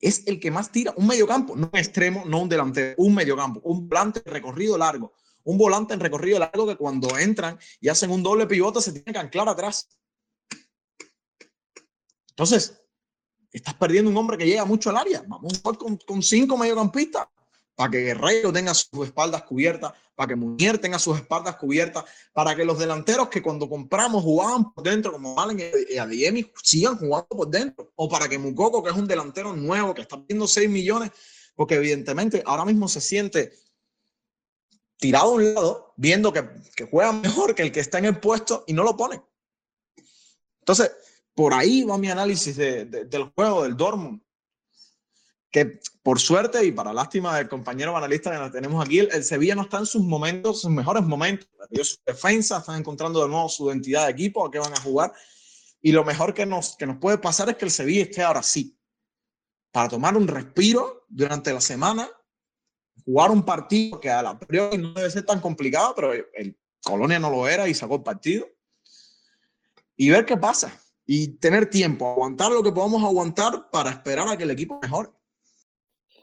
Speaker 10: Es el que más tira, un mediocampo, no un extremo, no un delantero, un mediocampo, un volante recorrido largo un volante en recorrido largo que cuando entran y hacen un doble pivote se tiene que anclar atrás. Entonces, estás perdiendo un hombre que llega mucho al área. Vamos a jugar con, con cinco mediocampistas para que Guerrero tenga sus espaldas cubiertas, para que Muñer tenga sus espaldas cubiertas, para que los delanteros que cuando compramos jugaban por dentro, como Allen y Adiemi, sigan jugando por dentro, o para que Mukoko, que es un delantero nuevo, que está pidiendo 6 millones, porque evidentemente ahora mismo se siente tirado a un lado, viendo que, juega mejor que el que está en el puesto y no lo pone. Entonces, por ahí va mi análisis del juego del Dortmund que por suerte y para lástima del compañero analista que nos tenemos aquí, el, Sevilla no está en sus momentos, sus mejores momentos. Su defensa están encontrando de nuevo su identidad de equipo, a qué van a jugar. Y lo mejor que nos, que nos puede pasar es que el Sevilla esté ahora sí, para tomar un respiro durante la semana, jugar un partido que a la priori no debe ser tan complicado, pero el Colonia no lo era y sacó el partido. Y ver qué pasa. Y tener tiempo, aguantar lo que podamos aguantar para esperar a que el equipo mejore.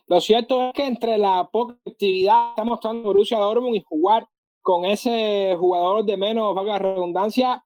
Speaker 2: Lo cierto es que entre la poca actividad está mostrando Borussia Dortmund y jugar con ese jugador de menos, vaga redundancia,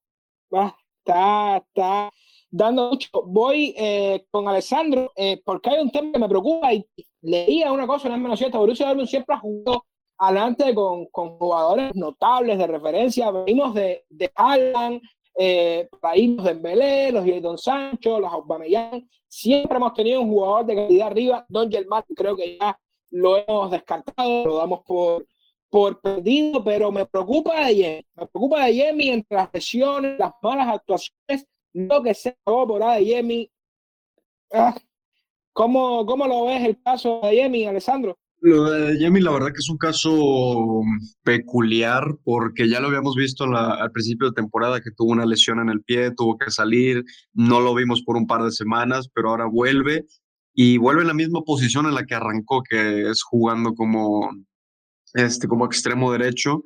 Speaker 2: está, está dando mucho. Voy eh, con Alessandro, eh, porque hay un tema que me preocupa y leía una cosa, no es menos cierta, Borussia Dortmund siempre ha jugado adelante con, con jugadores notables de referencia, venimos de, de Alan, eh, los Dembélé, los Jadon Sancho, los Aubameyang, siempre hemos tenido un jugador de calidad arriba. Don Germán creo que ya lo hemos descartado, lo damos por, por perdido, pero me preocupa de Jimmy, me preocupa de Jimmy entre las lesiones, las malas actuaciones, lo que se acabó por de Jimmy. Ah, ¿cómo, ¿Cómo lo ves el caso de Jimmy, Alessandro?
Speaker 11: Lo de Jamie, la verdad que es un caso peculiar porque ya lo habíamos visto al principio de temporada que tuvo una lesión en el pie, tuvo que salir, no lo vimos por un par de semanas, pero ahora vuelve y vuelve en la misma posición en la que arrancó, que es jugando como, este, como extremo derecho,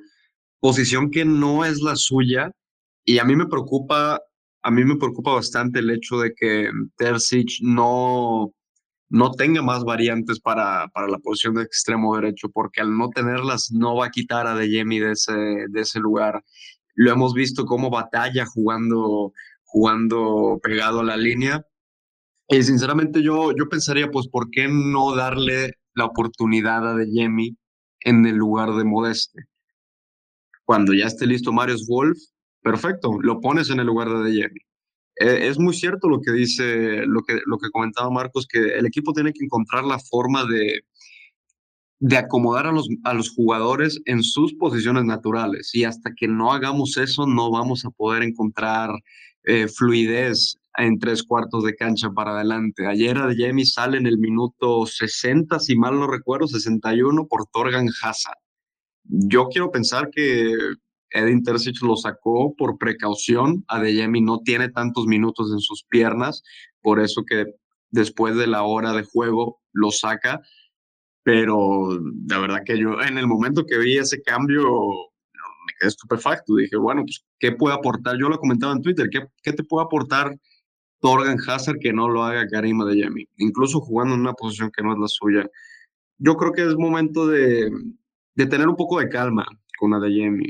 Speaker 11: posición que no es la suya y a mí me preocupa, a mí me preocupa bastante el hecho de que Terzic no no tenga más variantes para, para, la posición de extremo derecho, porque al no tenerlas no va a quitar a de ese, de ese lugar. Lo hemos visto como batalla jugando, jugando pegado a la línea. Y sinceramente yo, yo pensaría, pues, ¿por qué no darle la oportunidad a Deyemi en el lugar de Modeste? Cuando ya esté listo Marius Wolf, perfecto, lo pones en el lugar de Deyemi eh, es muy cierto lo que dice, lo que, lo que comentaba Marcos, que el equipo tiene que encontrar la forma de, de acomodar a los, a los jugadores en sus posiciones naturales. Y hasta que no hagamos eso, no vamos a poder encontrar eh, fluidez en tres cuartos de cancha para adelante. Ayer Jamie sale en el minuto 60, si mal no recuerdo, 61 por Torgan Hazard. Yo quiero pensar que Edin Terzic lo sacó por precaución. Adeyemi no tiene tantos minutos en sus piernas, por eso que después de la hora de juego lo saca. Pero la verdad que yo en el momento que vi ese cambio me quedé estupefacto. Dije, bueno, pues, ¿qué puede aportar? Yo lo comentaba en Twitter, ¿qué, qué te puede aportar Torgan Hazard que no lo haga Karim Adeyemi? Incluso jugando en una posición que no es la suya. Yo creo que es momento de, de tener un poco de calma con Adeyemi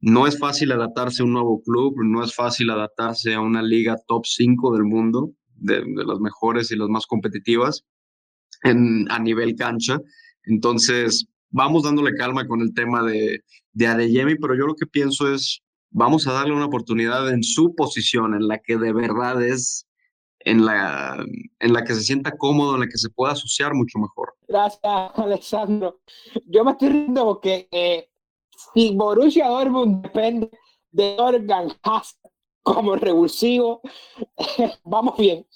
Speaker 11: no es fácil adaptarse a un nuevo club, no es fácil adaptarse a una liga top 5 del mundo, de, las mejores y las más competitivas en, a nivel cancha. Entonces, vamos dándole calma con el tema de, de Adeyemi, pero yo lo que pienso es, vamos a darle una oportunidad en su posición, en la que de verdad es, en la, en la que se sienta cómodo, en la que se pueda asociar mucho mejor.
Speaker 2: Gracias, Alexandro. Yo me estoy riendo porque eh, si Borussia Dortmund depende de Organ como revulsivo, <laughs> vamos bien.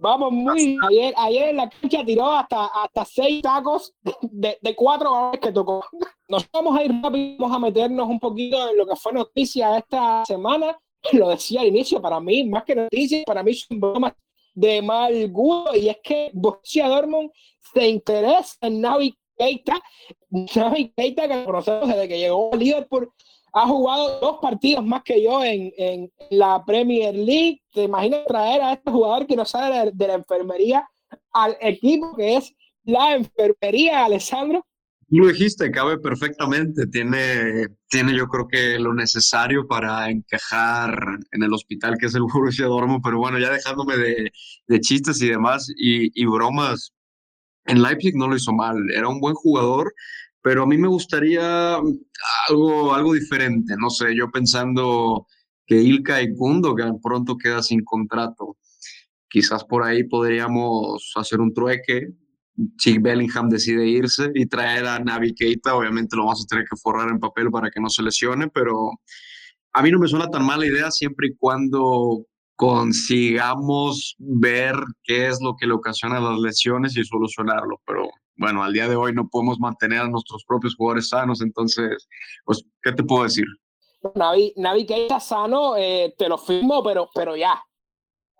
Speaker 2: Vamos muy bien. Ayer, ayer en la cancha tiró hasta, hasta seis tacos de, de cuatro goles que tocó. Nos vamos a ir rápido, vamos a meternos un poquito en lo que fue noticia esta semana. Lo decía al inicio, para mí, más que noticia, para mí son bromas de mal gusto. Y es que Borussia Dortmund se interesa en Navi Keita, Navi Keita que conocemos desde que llegó al Liverpool, ha jugado dos partidos más que yo en, en la Premier League. ¿Te imaginas traer a este jugador que no sabe de, la enfermería al equipo que es la enfermería, Alessandro?
Speaker 11: Lo dijiste, cabe perfectamente. Tiene, tiene yo creo que lo necesario para encajar en el hospital que es el Borussia Dortmund. Pero bueno, ya dejándome de, de chistes y demás y, y bromas, en Leipzig no lo hizo mal. Era un buen jugador, pero a mí me gustaría algo, algo diferente. No sé, yo pensando que Ilka y Gundogan pronto queda sin contrato. Quizás por ahí podríamos hacer un trueque, si Bellingham decide irse y traer a Navi Keita, obviamente lo vamos a tener que forrar en papel para que no se lesione, pero a mí no me suena tan mala idea siempre y cuando consigamos ver qué es lo que le ocasiona las lesiones y solucionarlo, pero bueno, al día de hoy no podemos mantener a nuestros propios jugadores sanos, entonces, pues, ¿qué te puedo decir?
Speaker 2: Navi, Navi Keita sano, eh, te lo firmo, pero, pero ya,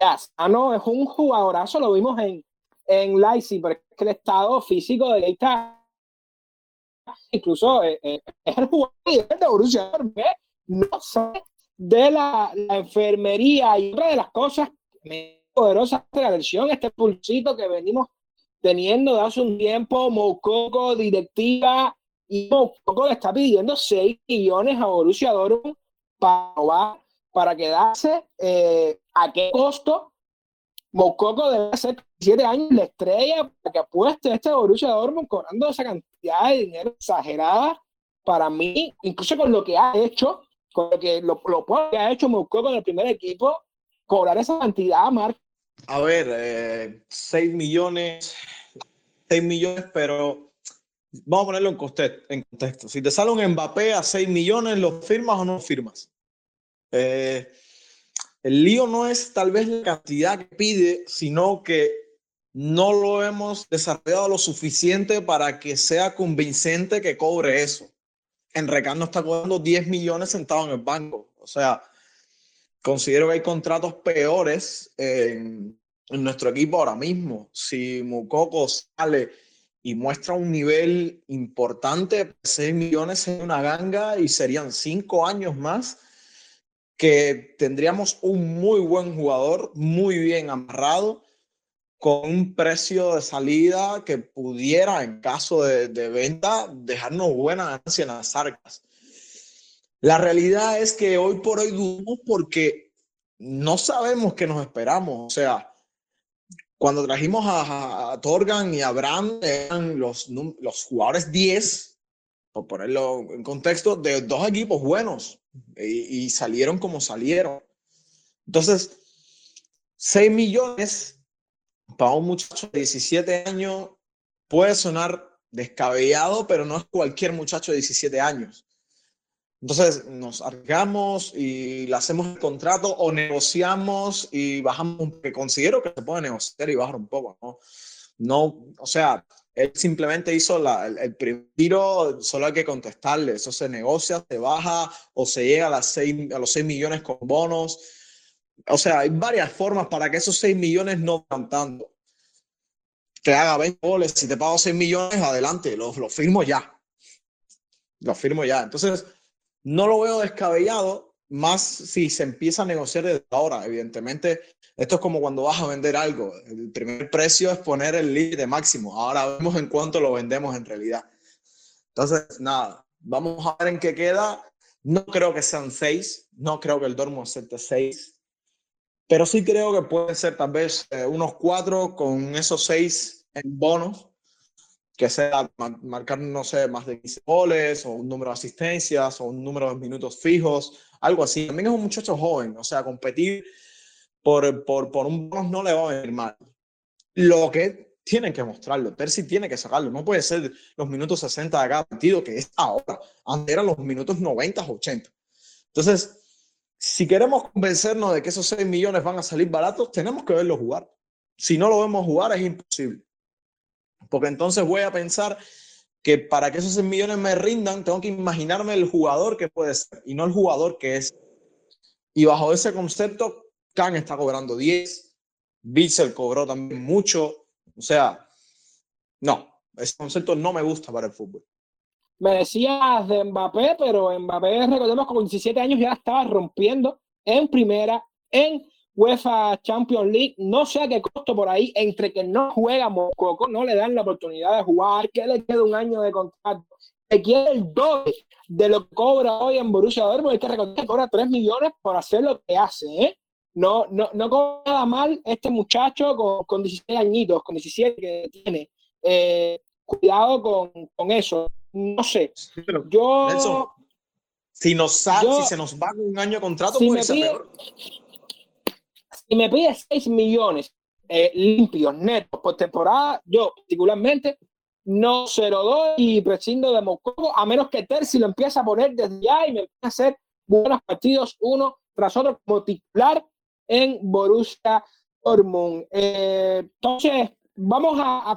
Speaker 2: ya, sano es un jugadorazo, lo vimos en, en Leipzig, pero es que el estado físico de Keita incluso eh, eh, es el jugador de Borussia no sé de la, la, enfermería y otra de las cosas poderosas de la lesión, este pulsito que venimos teniendo de hace un tiempo, Mococo, directiva, y Mococo le está pidiendo 6 millones a Borussia Dortmund para, para quedarse. Eh, ¿A qué costo? Mococo debe ser 7 años la estrella para que apueste este Borussia Dortmund cobrando esa cantidad de dinero exagerada. Para mí, incluso con lo que ha hecho, con lo que lo, lo que ha hecho Mococo en el primer equipo, cobrar esa cantidad, Marc.
Speaker 10: A ver, eh, 6 millones, 6 millones, pero vamos a ponerlo en, coste, en contexto. Si te sale un Mbappé a 6 millones, ¿lo firmas o no firmas? Eh, el lío no es tal vez la cantidad que pide, sino que no lo hemos desarrollado lo suficiente para que sea convincente que cobre eso. En Recano está cobrando 10 millones sentado en el banco. O sea, considero que hay contratos peores en, en nuestro equipo ahora mismo. Si Mukoko sale y muestra un nivel importante, 6 millones en una ganga y serían 5 años más que tendríamos un muy buen jugador, muy bien amarrado, con un precio de salida que pudiera, en caso de, de venta, dejarnos buena ganancia en las arcas. La realidad es que hoy por hoy dudamos porque no sabemos qué nos esperamos. O sea, cuando trajimos a, a Torgan y a Brand, eran los, los jugadores 10, por ponerlo en contexto, de dos equipos buenos y, y salieron como salieron. Entonces, 6 millones para un muchacho de 17 años puede sonar descabellado, pero no es cualquier muchacho de 17 años. Entonces nos arriesgamos y le hacemos el contrato o negociamos y bajamos, que considero que se puede negociar y bajar un poco, ¿no? No, o sea, él simplemente hizo la, el, el, primer tiro, solo hay que contestarle, eso se negocia, se baja o se llega a, las seis, a los 6 millones con bonos. O sea, hay varias formas para que esos 6 millones no van tanto. Te haga 20 goles, si te pago 6 millones, adelante, lo, lo firmo ya. Lo firmo ya. Entonces, no lo veo descabellado, más si se empieza a negociar desde ahora. Evidentemente, esto es como cuando vas a vender algo. El primer precio es poner el límite máximo. Ahora vemos en cuánto lo vendemos en realidad. Entonces, nada, vamos a ver en qué queda. No creo que sean seis, no creo que el Dortmund acepte seis, pero sí creo que pueden ser tal vez eh, unos cuatro con esos seis en bonos que sea marcar, no sé, más de 15 goles o un número de asistencias o un número de minutos fijos, algo así. También es un muchacho joven, o sea, competir por, por, por un bonus no le va a venir mal. Lo que tienen que mostrarlo, Percy tiene que sacarlo, no puede ser los minutos 60 de cada partido, que es ahora, antes eran los minutos 90, 80. Entonces, si queremos convencernos de que esos 6 millones van a salir baratos, tenemos que verlo jugar. Si no lo vemos jugar, es imposible. Porque entonces voy a pensar que para que esos 6 millones me rindan, tengo que imaginarme el jugador que puede ser y no el jugador que es. Y bajo ese concepto, Khan está cobrando 10, Bitzel cobró también mucho. O sea, no, ese concepto no me gusta para el fútbol.
Speaker 2: Me decías de Mbappé, pero Mbappé, recordemos que con 17 años ya estaba rompiendo en primera, en UEFA Champions League, no sé a qué costo por ahí, entre que no juega Mococo, no le dan la oportunidad de jugar, que le queda un año de contrato, que quiere el doble de lo que cobra hoy en Borussia Dortmund, hay que recordar que cobra 3 millones por hacer lo que hace, ¿eh? No, no, no cobra nada mal este muchacho con, con 16 añitos, con 17 que tiene. Eh, cuidado con, con, eso. No sé. yo.
Speaker 10: Nelson, si, nos si se nos va un año de contrato,
Speaker 2: si
Speaker 10: puede ser
Speaker 2: pide,
Speaker 10: peor.
Speaker 2: Si me pide 6 millones eh, limpios, netos, por temporada, yo particularmente no se lo doy y prescindo de Mococo, a menos que Terzi lo empiece a poner desde ya y me empiece a hacer buenos partidos uno tras otro como titular en Borussia Dortmund. Eh, entonces, vamos a, a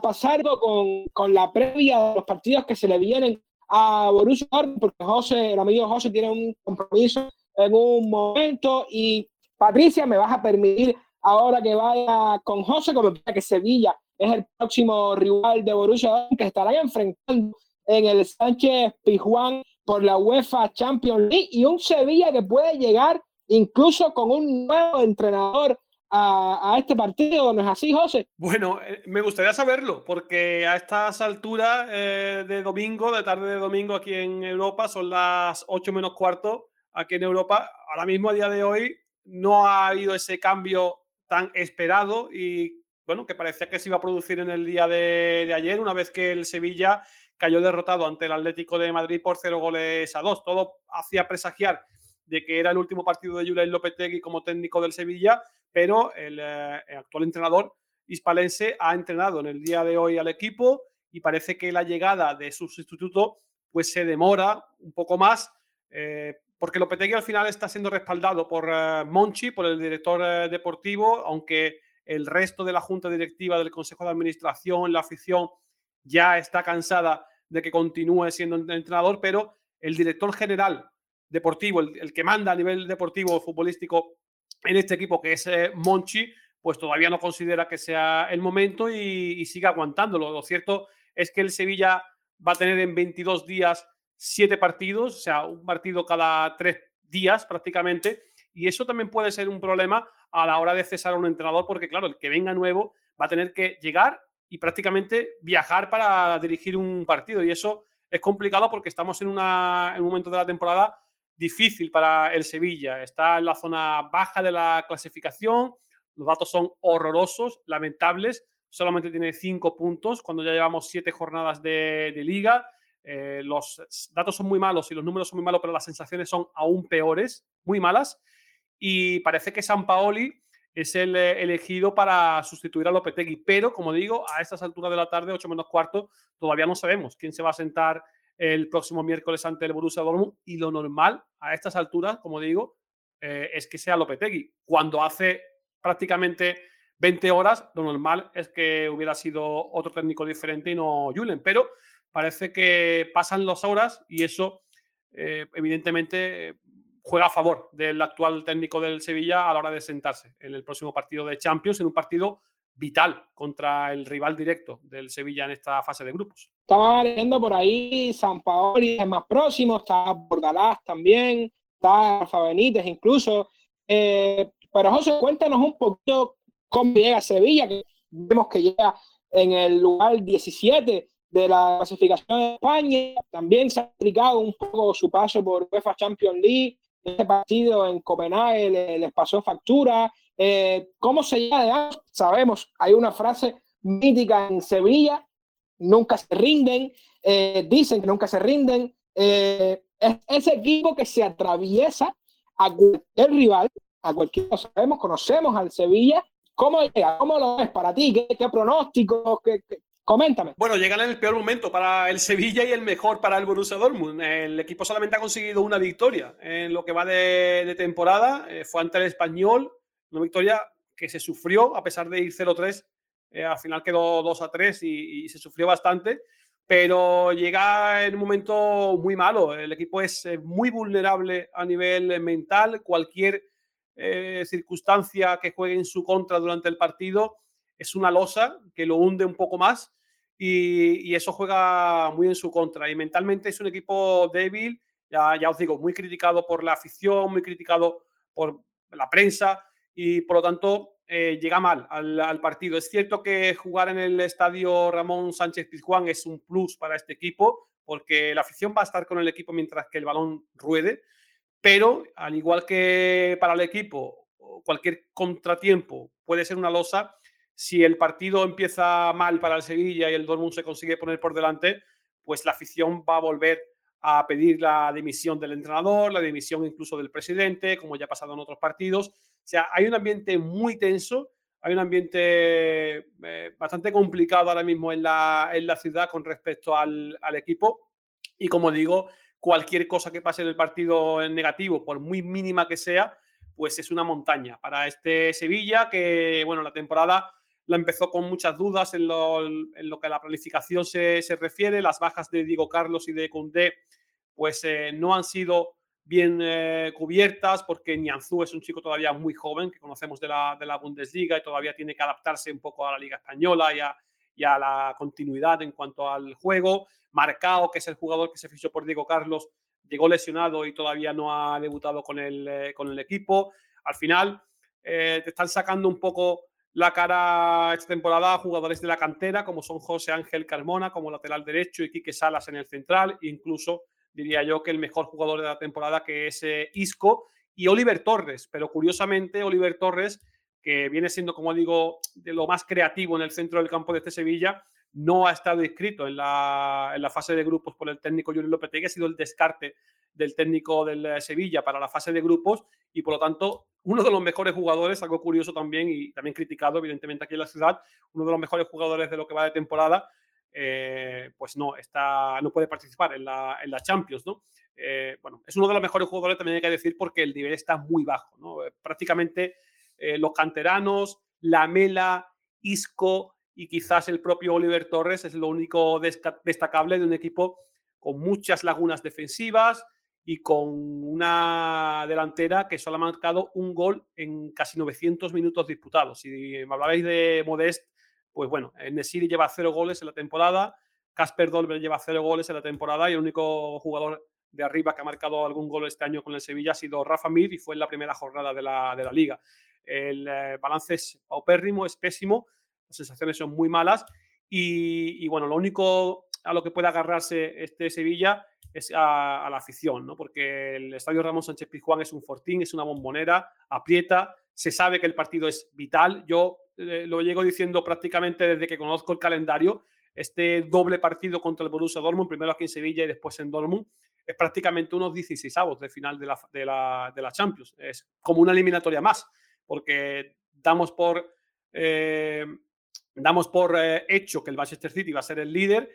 Speaker 2: con, con, la previa de los partidos que se le vienen a Borussia Dortmund, porque José, el amigo José tiene un compromiso en un momento y Patricia, me vas a permitir ahora que vaya con José, como que Sevilla es el próximo rival de Borussia que estarán enfrentando en el Sánchez Pizjuán por la UEFA Champions League y un Sevilla que puede llegar incluso con un nuevo entrenador a, a, este partido, ¿no es así, José?
Speaker 8: Bueno, eh, me gustaría saberlo, porque a estas alturas eh, de domingo, de tarde de domingo aquí en Europa, son las 8 menos cuarto aquí en Europa. Ahora mismo, a día de hoy, no ha habido ese cambio tan esperado y, bueno, que parecía que se iba a producir en el día de, ayer, una vez que el Sevilla cayó derrotado ante el Atlético de Madrid por cero goles a dos. Todo hacía presagiar de que era el último partido de Julen Lopetegui como técnico del Sevilla, pero el, eh, el, actual entrenador hispalense ha entrenado en el día de hoy al equipo y parece que la llegada de su sustituto pues se demora un poco más eh, porque Lopetegui al final está siendo respaldado por eh, Monchi, por el director eh, deportivo, aunque el resto de la junta directiva del Consejo de Administración, la afición, ya está cansada de que continúe siendo entrenador, pero el director general deportivo, el, que manda a nivel deportivo futbolístico en este equipo, que es eh, Monchi, pues todavía no considera que sea el momento y, y sigue aguantándolo. Lo cierto es que el Sevilla va a tener en 22 días siete partidos, o sea, un partido cada tres días prácticamente, y eso también puede ser un problema a la hora de cesar a un entrenador, porque claro, el que venga nuevo va a tener que llegar y prácticamente viajar para dirigir un partido, y eso es complicado porque estamos en, un momento de la temporada difícil para el Sevilla. Está en la zona baja de la clasificación, los datos son horrorosos, lamentables, solamente tiene cinco puntos cuando ya llevamos siete jornadas de liga. Eh, los datos son muy malos y los números son muy malos, pero las sensaciones son aún peores, muy malas. Y parece que San Paoli es el eh, elegido para sustituir a Lopetegui. Pero, como digo, a estas alturas de la tarde, 8 menos cuarto, todavía no sabemos quién se va a sentar el próximo miércoles ante el Borussia Dortmund. Y lo normal a estas alturas, como digo, eh, es que sea Lopetegui. Cuando hace prácticamente 20 horas, lo normal es que hubiera sido otro técnico diferente y no Julen. Pero parece que pasan las horas y eso eh, evidentemente juega a favor del actual técnico del Sevilla a la hora de sentarse en el próximo partido de Champions, en un partido vital contra el rival directo del Sevilla en esta fase de grupos.
Speaker 2: Estaba leyendo por ahí San Paoli es más próximo, está Bordalás también, está Rafa Benítez incluso. Eh, pero José, cuéntanos un poquito cómo llega Sevilla, que vemos que llega en el lugar 17 de la clasificación de España. También se ha explicado un poco su paso por UEFA Champions League. Este partido en Copenhague les, pasó factura. Eh, ¿Cómo se llega de Sabemos, hay una frase mítica en Sevilla, nunca se rinden, eh, dicen que nunca se rinden. Eh, es ese equipo que se atraviesa a cualquier rival, a cualquier, sabemos, conocemos al Sevilla. ¿Cómo llega? ¿Cómo lo ves para ti? ¿Qué, qué pronósticos? ¿Qué, qué, Coméntame.
Speaker 8: Bueno, llegan en el peor momento para el Sevilla y el mejor para el Borussia Dortmund. El equipo solamente ha conseguido una victoria en lo que va de, temporada. Eh, fue ante el Español, una victoria que se sufrió a pesar de ir 0-3. Eh, al final quedó 2-3 y, y, se sufrió bastante. Pero llega en un momento muy malo. El equipo es eh, muy vulnerable a nivel mental. Cualquier circunstancia que juegue en su contra durante el partido es una losa que lo hunde un poco más y, eso juega muy en su contra. Y mentalmente es un equipo débil, ya, ya os digo, muy criticado por la afición, muy criticado por la prensa y por lo tanto eh, llega mal al, partido. Es cierto que jugar en el estadio Ramón Sánchez Pizjuán es un plus para este equipo, porque la afición va a estar con el equipo mientras que el balón ruede, pero al igual que para el equipo, cualquier contratiempo puede ser una losa. Si el partido empieza mal para el Sevilla y el Dortmund se consigue poner por delante, pues la afición va a volver a pedir la dimisión del entrenador, la dimisión incluso del presidente, como ya ha pasado en otros partidos. O sea, hay un ambiente muy tenso, hay un ambiente eh, bastante complicado ahora mismo en la, en la ciudad con respecto al, al, equipo. Y como digo, cualquier cosa que pase en el partido en negativo, por muy mínima que sea, pues es una montaña para este Sevilla que, bueno, la temporada la empezó con muchas dudas en lo, en lo que a la planificación se, se, refiere. Las bajas de Diego Carlos y de Condé, pues eh, no han sido bien eh, cubiertas, porque Nianzú es un chico todavía muy joven, que conocemos de la, de la, Bundesliga y todavía tiene que adaptarse un poco a la Liga Española y a, a, la continuidad en cuanto al juego. Marcao, que es el jugador que se fichó por Diego Carlos, llegó lesionado y todavía no ha debutado con el, eh, con el equipo. Al final, te están sacando un poco la cara esta temporada a jugadores de la cantera, como son José Ángel Carmona como lateral derecho y Quique Salas en el central, incluso diría yo que el mejor jugador de la temporada, que es eh, Isco, y Oliver Torres. Pero curiosamente, Oliver Torres, que viene siendo, como digo, de lo más creativo en el centro del campo de este Sevilla, no ha estado inscrito en la, en la fase de grupos por el técnico Julio Lopetegui, ha sido el descarte del técnico del eh, Sevilla para la fase de grupos y por lo tanto uno de los mejores jugadores, algo curioso también y también criticado evidentemente aquí en la ciudad, uno de los mejores jugadores de lo que va de temporada eh, pues no, está, no puede participar en la, en la Champions, ¿no? Eh, bueno, es uno de los mejores jugadores, también hay que decir, porque el nivel está muy bajo, ¿no? Prácticamente los canteranos, Lamela, Isco y quizás el propio Oliver Torres es lo único destacable de un equipo con muchas lagunas defensivas y con una delantera que solo ha marcado un gol en casi 900 minutos disputados. Si me hablabais de Modest, pues bueno, Nesiri lleva cero goles en la temporada, Casper Dolber lleva cero goles en la temporada y el único jugador de arriba que ha marcado algún gol este año con el Sevilla ha sido Rafa Mir y fue en la primera jornada de la, de la liga. El eh, balance es paupérrimo, es pésimo, las sensaciones son muy malas y, y, bueno, lo único a lo que puede agarrarse este Sevilla es a, a, la afición, ¿no? porque el Estadio Ramón Sánchez Pizjuán es un fortín, es una bombonera, aprieta, se sabe que el partido es vital. Yo eh, lo llego diciendo prácticamente desde que conozco el calendario. Este doble partido contra el Borussia Dortmund, primero aquí en Sevilla y después en Dortmund, es prácticamente unos 16 avos de final de la, de, la, de la, Champions. Es como una eliminatoria más, porque damos por, eh, damos por eh, hecho que el Manchester City va a ser el líder.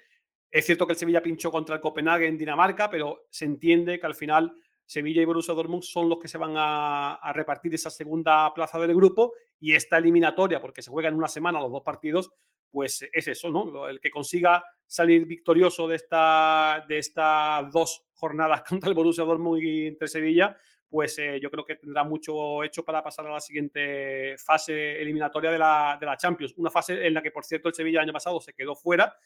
Speaker 8: Es cierto que el Sevilla pinchó contra el Copenhague en Dinamarca, pero se entiende que al final Sevilla y Borussia Dortmund son los que se van a, repartir esa segunda plaza del grupo y esta eliminatoria, porque se juega en una semana los dos partidos, pues es eso, ¿no? El que consiga salir victorioso de, esta, de estas dos jornadas <laughs> contra el Borussia Dortmund y entre Sevilla, pues eh, yo creo que tendrá mucho hecho para pasar a la siguiente fase eliminatoria de la, de la Champions. Una fase en la que, por cierto, el Sevilla el año pasado se quedó fuera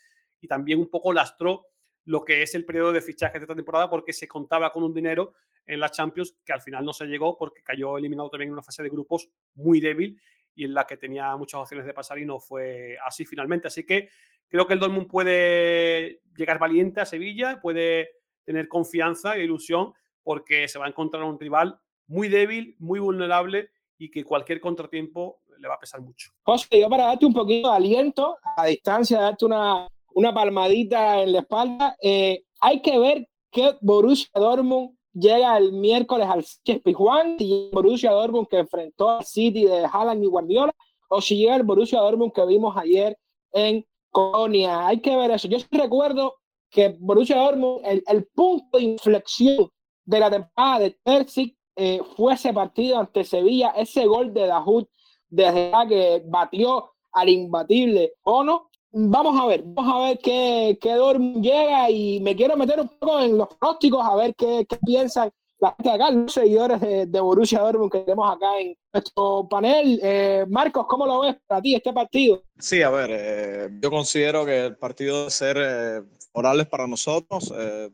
Speaker 8: y también un poco lastró lo que es el periodo de fichaje de esta temporada porque se contaba con un dinero en la Champions que al final no se llegó porque cayó eliminado también en una fase de grupos muy débil y en la que tenía muchas opciones de pasar y no fue así finalmente. Así que creo que el Dortmund puede llegar valiente a Sevilla, puede tener confianza e ilusión porque se va a encontrar un rival muy débil, muy vulnerable y que cualquier contratiempo le va a pesar mucho.
Speaker 2: José, yo para darte un poquito de aliento a distancia, darte una, una palmadita en la espalda. Eh, hay que ver que Borussia Dortmund llega el miércoles al Juan y Borussia Dortmund que enfrentó al City de Haaland y Guardiola, o si llega el Borussia Dortmund que vimos ayer en Colonia. Hay que ver eso. Yo recuerdo que Borussia Dortmund, el, el punto de inflexión de la temporada de Terzic eh, fue ese partido ante Sevilla, ese gol de Dahoud desde que batió al imbatible Ono vamos a ver, vamos a ver qué, qué Dortmund llega y me quiero meter un poco en los pronósticos a ver qué, qué piensan la gente acá, los seguidores de, de, Borussia Dortmund que tenemos acá en nuestro panel. Eh, Marcos, ¿cómo lo ves para ti este partido?
Speaker 10: Sí, a ver, eh, yo considero que el partido debe ser eh, favorable para nosotros, eh,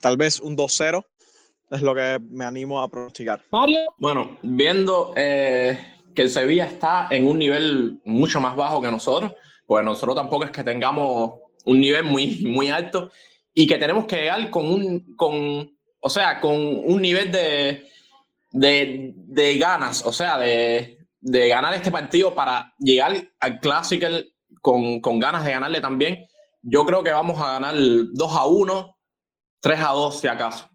Speaker 10: tal vez un 2-0 es lo que me animo a pronosticar.
Speaker 2: Mario.
Speaker 9: Bueno, viendo eh, que el Sevilla está en un nivel mucho más bajo que nosotros, pues nosotros tampoco es que tengamos un nivel muy, muy alto y que tenemos que llegar con un, con, o sea, con un nivel de, de, de ganas, o sea, de, de, ganar este partido para llegar al Clásico con, con ganas de ganarle también. Yo creo que vamos a ganar 2 a 1, 3 a 2 si acaso.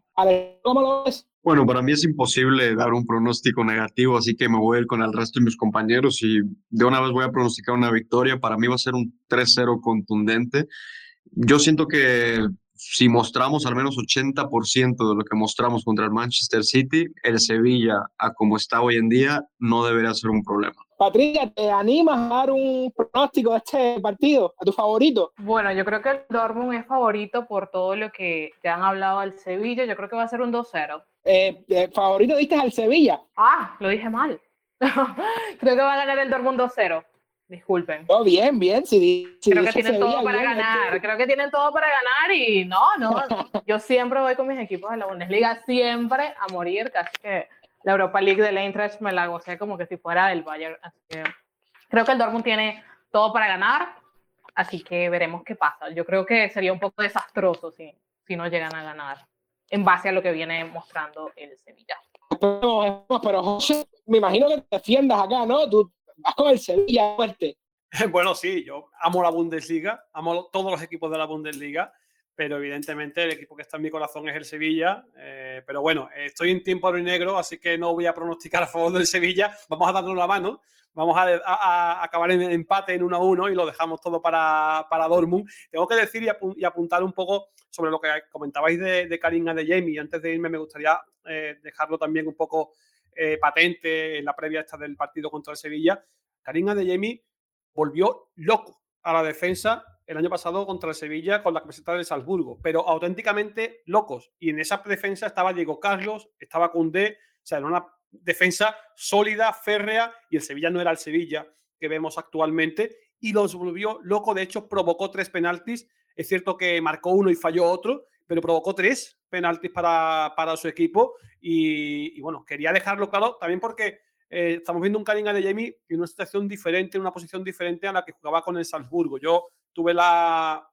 Speaker 2: ¿Cómo lo ves?
Speaker 11: Bueno, para mí es imposible dar un pronóstico negativo, así que me voy a ir con el resto de mis compañeros y de una vez voy a pronosticar una victoria. Para mí va a ser un 3-0 contundente. Yo siento que si mostramos al menos 80% de lo que mostramos contra el Manchester City, el Sevilla, a como está hoy en día, no debería ser un problema.
Speaker 2: Patricia, ¿te animas a dar un pronóstico de este partido, a tu favorito?
Speaker 7: Bueno, yo creo que el Dortmund es favorito por todo lo que te han hablado al Sevilla. Yo creo que va a ser un 2-0.
Speaker 2: Eh, eh, ¿Favorito diste al Sevilla?
Speaker 7: Ah, lo dije mal. <laughs> creo que va a ganar el Dortmund 2-0. Disculpen.
Speaker 2: Oh, bien, bien. Si,
Speaker 7: creo que tienen todo para ganar. Creo que tienen todo para ganar y no, no. <laughs> Yo siempre voy con mis equipos de la Bundesliga, siempre a morir. Casi que la Europa League de Eintracht me la gocé como que si fuera del Bayern. Así que creo que el Dortmund tiene todo para ganar. Así que veremos qué pasa. Yo creo que sería un poco desastroso si, si no llegan a ganar en base a lo que viene mostrando el Sevilla.
Speaker 2: Pero, pero José, me imagino que te defiendas acá, ¿no? Tú vas con el Sevilla fuerte. <laughs>
Speaker 8: Bueno, sí, yo amo la Bundesliga, amo todos los equipos de la Bundesliga, pero evidentemente el equipo que está en mi corazón es el Sevilla. Eh, pero bueno, estoy en tiempo negro, así que no voy a pronosticar a favor del Sevilla. Vamos a darnos la mano, vamos a, acabar en empate en 1 a 1 y lo dejamos todo para, para Dortmund. Tengo que decir y, apuntar un poco sobre lo que comentabais de, de Karina de Jamie. Antes de irme, me gustaría eh, dejarlo también un poco eh, patente en la previa esta del partido contra el Sevilla. Karina de Jamie volvió loco a la defensa el año pasado contra el Sevilla con la camiseta de Salzburgo, pero auténticamente locos. Y en esa defensa estaba Diego Carlos, estaba Cundé, o sea, era una defensa sólida, férrea, y el Sevilla no era el Sevilla que vemos actualmente, y los volvió loco. De hecho, provocó tres penaltis. Es cierto que marcó uno y falló otro, pero provocó tres penaltis para, para su equipo. Y, y, bueno, quería dejarlo claro también porque eh, estamos viendo un Karim de Jamie en una situación diferente, en una posición diferente a la que jugaba con el Salzburgo. Yo tuve la,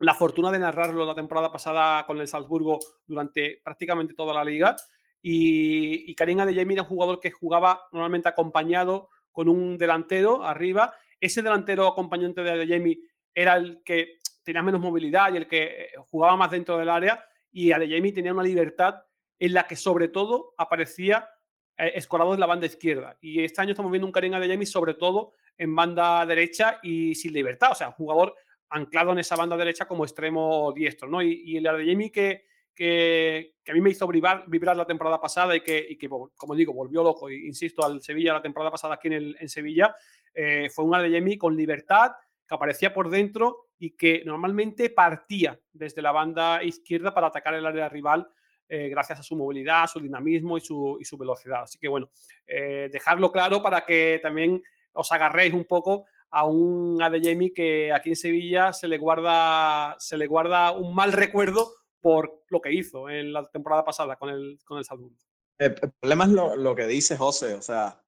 Speaker 8: la fortuna de narrarlo la temporada pasada con el Salzburgo durante prácticamente toda la liga. Y, y Karim Adeyemi era un jugador que jugaba normalmente acompañado con un delantero arriba. Ese delantero acompañante de Adeyemi era el que tenía menos movilidad y el que eh, jugaba más dentro del área. Y Adeyemi tenía una libertad en la que sobre todo aparecía eh, escorado en la banda izquierda. Y este año estamos viendo un Karim Adeyemi sobre todo en banda derecha y sin libertad. O sea, un jugador anclado en esa banda derecha como extremo diestro. ¿no? Y, y el Adeyemi que, que, que, a mí me hizo vibrar, vibrar la temporada pasada y que, como digo, volvió loco, insisto, al Sevilla la temporada pasada aquí en, en Sevilla, eh, fue un Adeyemi con libertad, que aparecía por dentro y que normalmente partía desde la banda izquierda para atacar el área rival eh, gracias a su movilidad, su dinamismo y su, velocidad. Así que bueno, eh, dejarlo claro para que también os agarréis un poco a un Adeyemi que aquí en Sevilla se le guarda, se le guarda un mal recuerdo por lo que hizo en la temporada pasada con el, con el Salzburgo.
Speaker 10: El, problema es lo, lo, que dice José, o sea,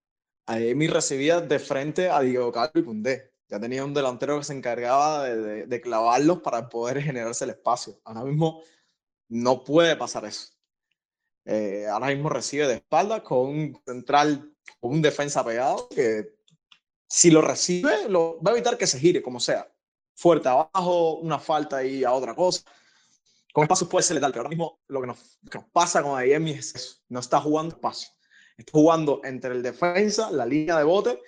Speaker 10: Adeyemi recibía de frente a Diego Carlos y Pundé. Ya tenía un delantero que se encargaba de, de, de clavarlos para poder generarse el espacio. Ahora mismo no puede pasar eso. Eh, ahora mismo recibe de espalda con un central, con un defensa pegado que si lo recibe, lo, va a evitar que se gire como sea. Fuerte abajo, una falta y a otra cosa. Con espacios puede ser letal, pero ahora mismo lo que nos, pasa con Ayemi es eso. No está jugando espacio. Está jugando entre el defensa, la línea de bote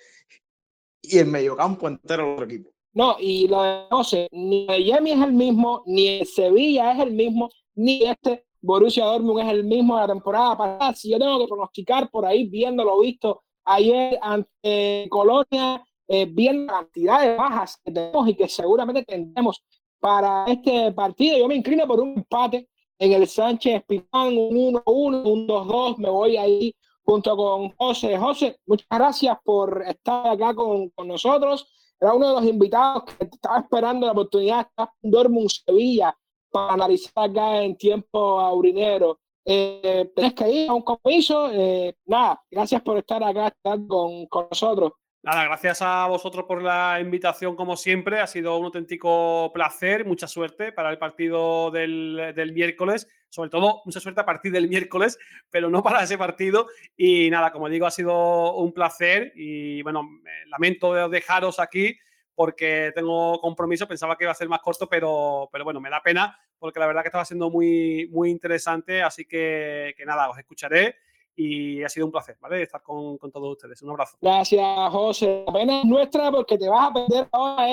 Speaker 10: y el mediocampo entero del equipo.
Speaker 2: No, y lo de José, ni Ayemi es el mismo, ni el Sevilla es el mismo, ni este Borussia Dortmund es el mismo de la temporada pasada. Si yo tengo que pronosticar por ahí, viendo lo visto ayer ante Colonia, eh, viendo la cantidad de bajas que tenemos y que seguramente tendremos para este partido, yo me inclino por un empate en el Sánchez Pizán, un 1-1, un 2-2. Me voy ahí junto con José. José, muchas gracias por estar acá con, con nosotros. Era uno de los invitados que estaba esperando la oportunidad Dortmund Sevilla para analizar acá en tiempo aurinero. eh, que ir a un compromiso. Eh, nada, gracias por estar acá con, con nosotros.
Speaker 8: Nada, gracias a vosotros por la invitación, como siempre. Ha sido un auténtico placer, mucha suerte para el partido del, del, miércoles. Sobre todo, mucha suerte a partir del miércoles, pero no para ese partido. Y nada, como digo, ha sido un placer. Y bueno, lamento dejaros aquí porque tengo compromiso. Pensaba que iba a ser más corto, pero, pero bueno, me da pena porque la verdad que estaba siendo muy, muy interesante. Así que, que nada, os escucharé y ha sido un placer, ¿vale? Estar con, con todos ustedes. Un abrazo.
Speaker 2: Gracias, José. La pena es nuestra porque te vas a perder ahora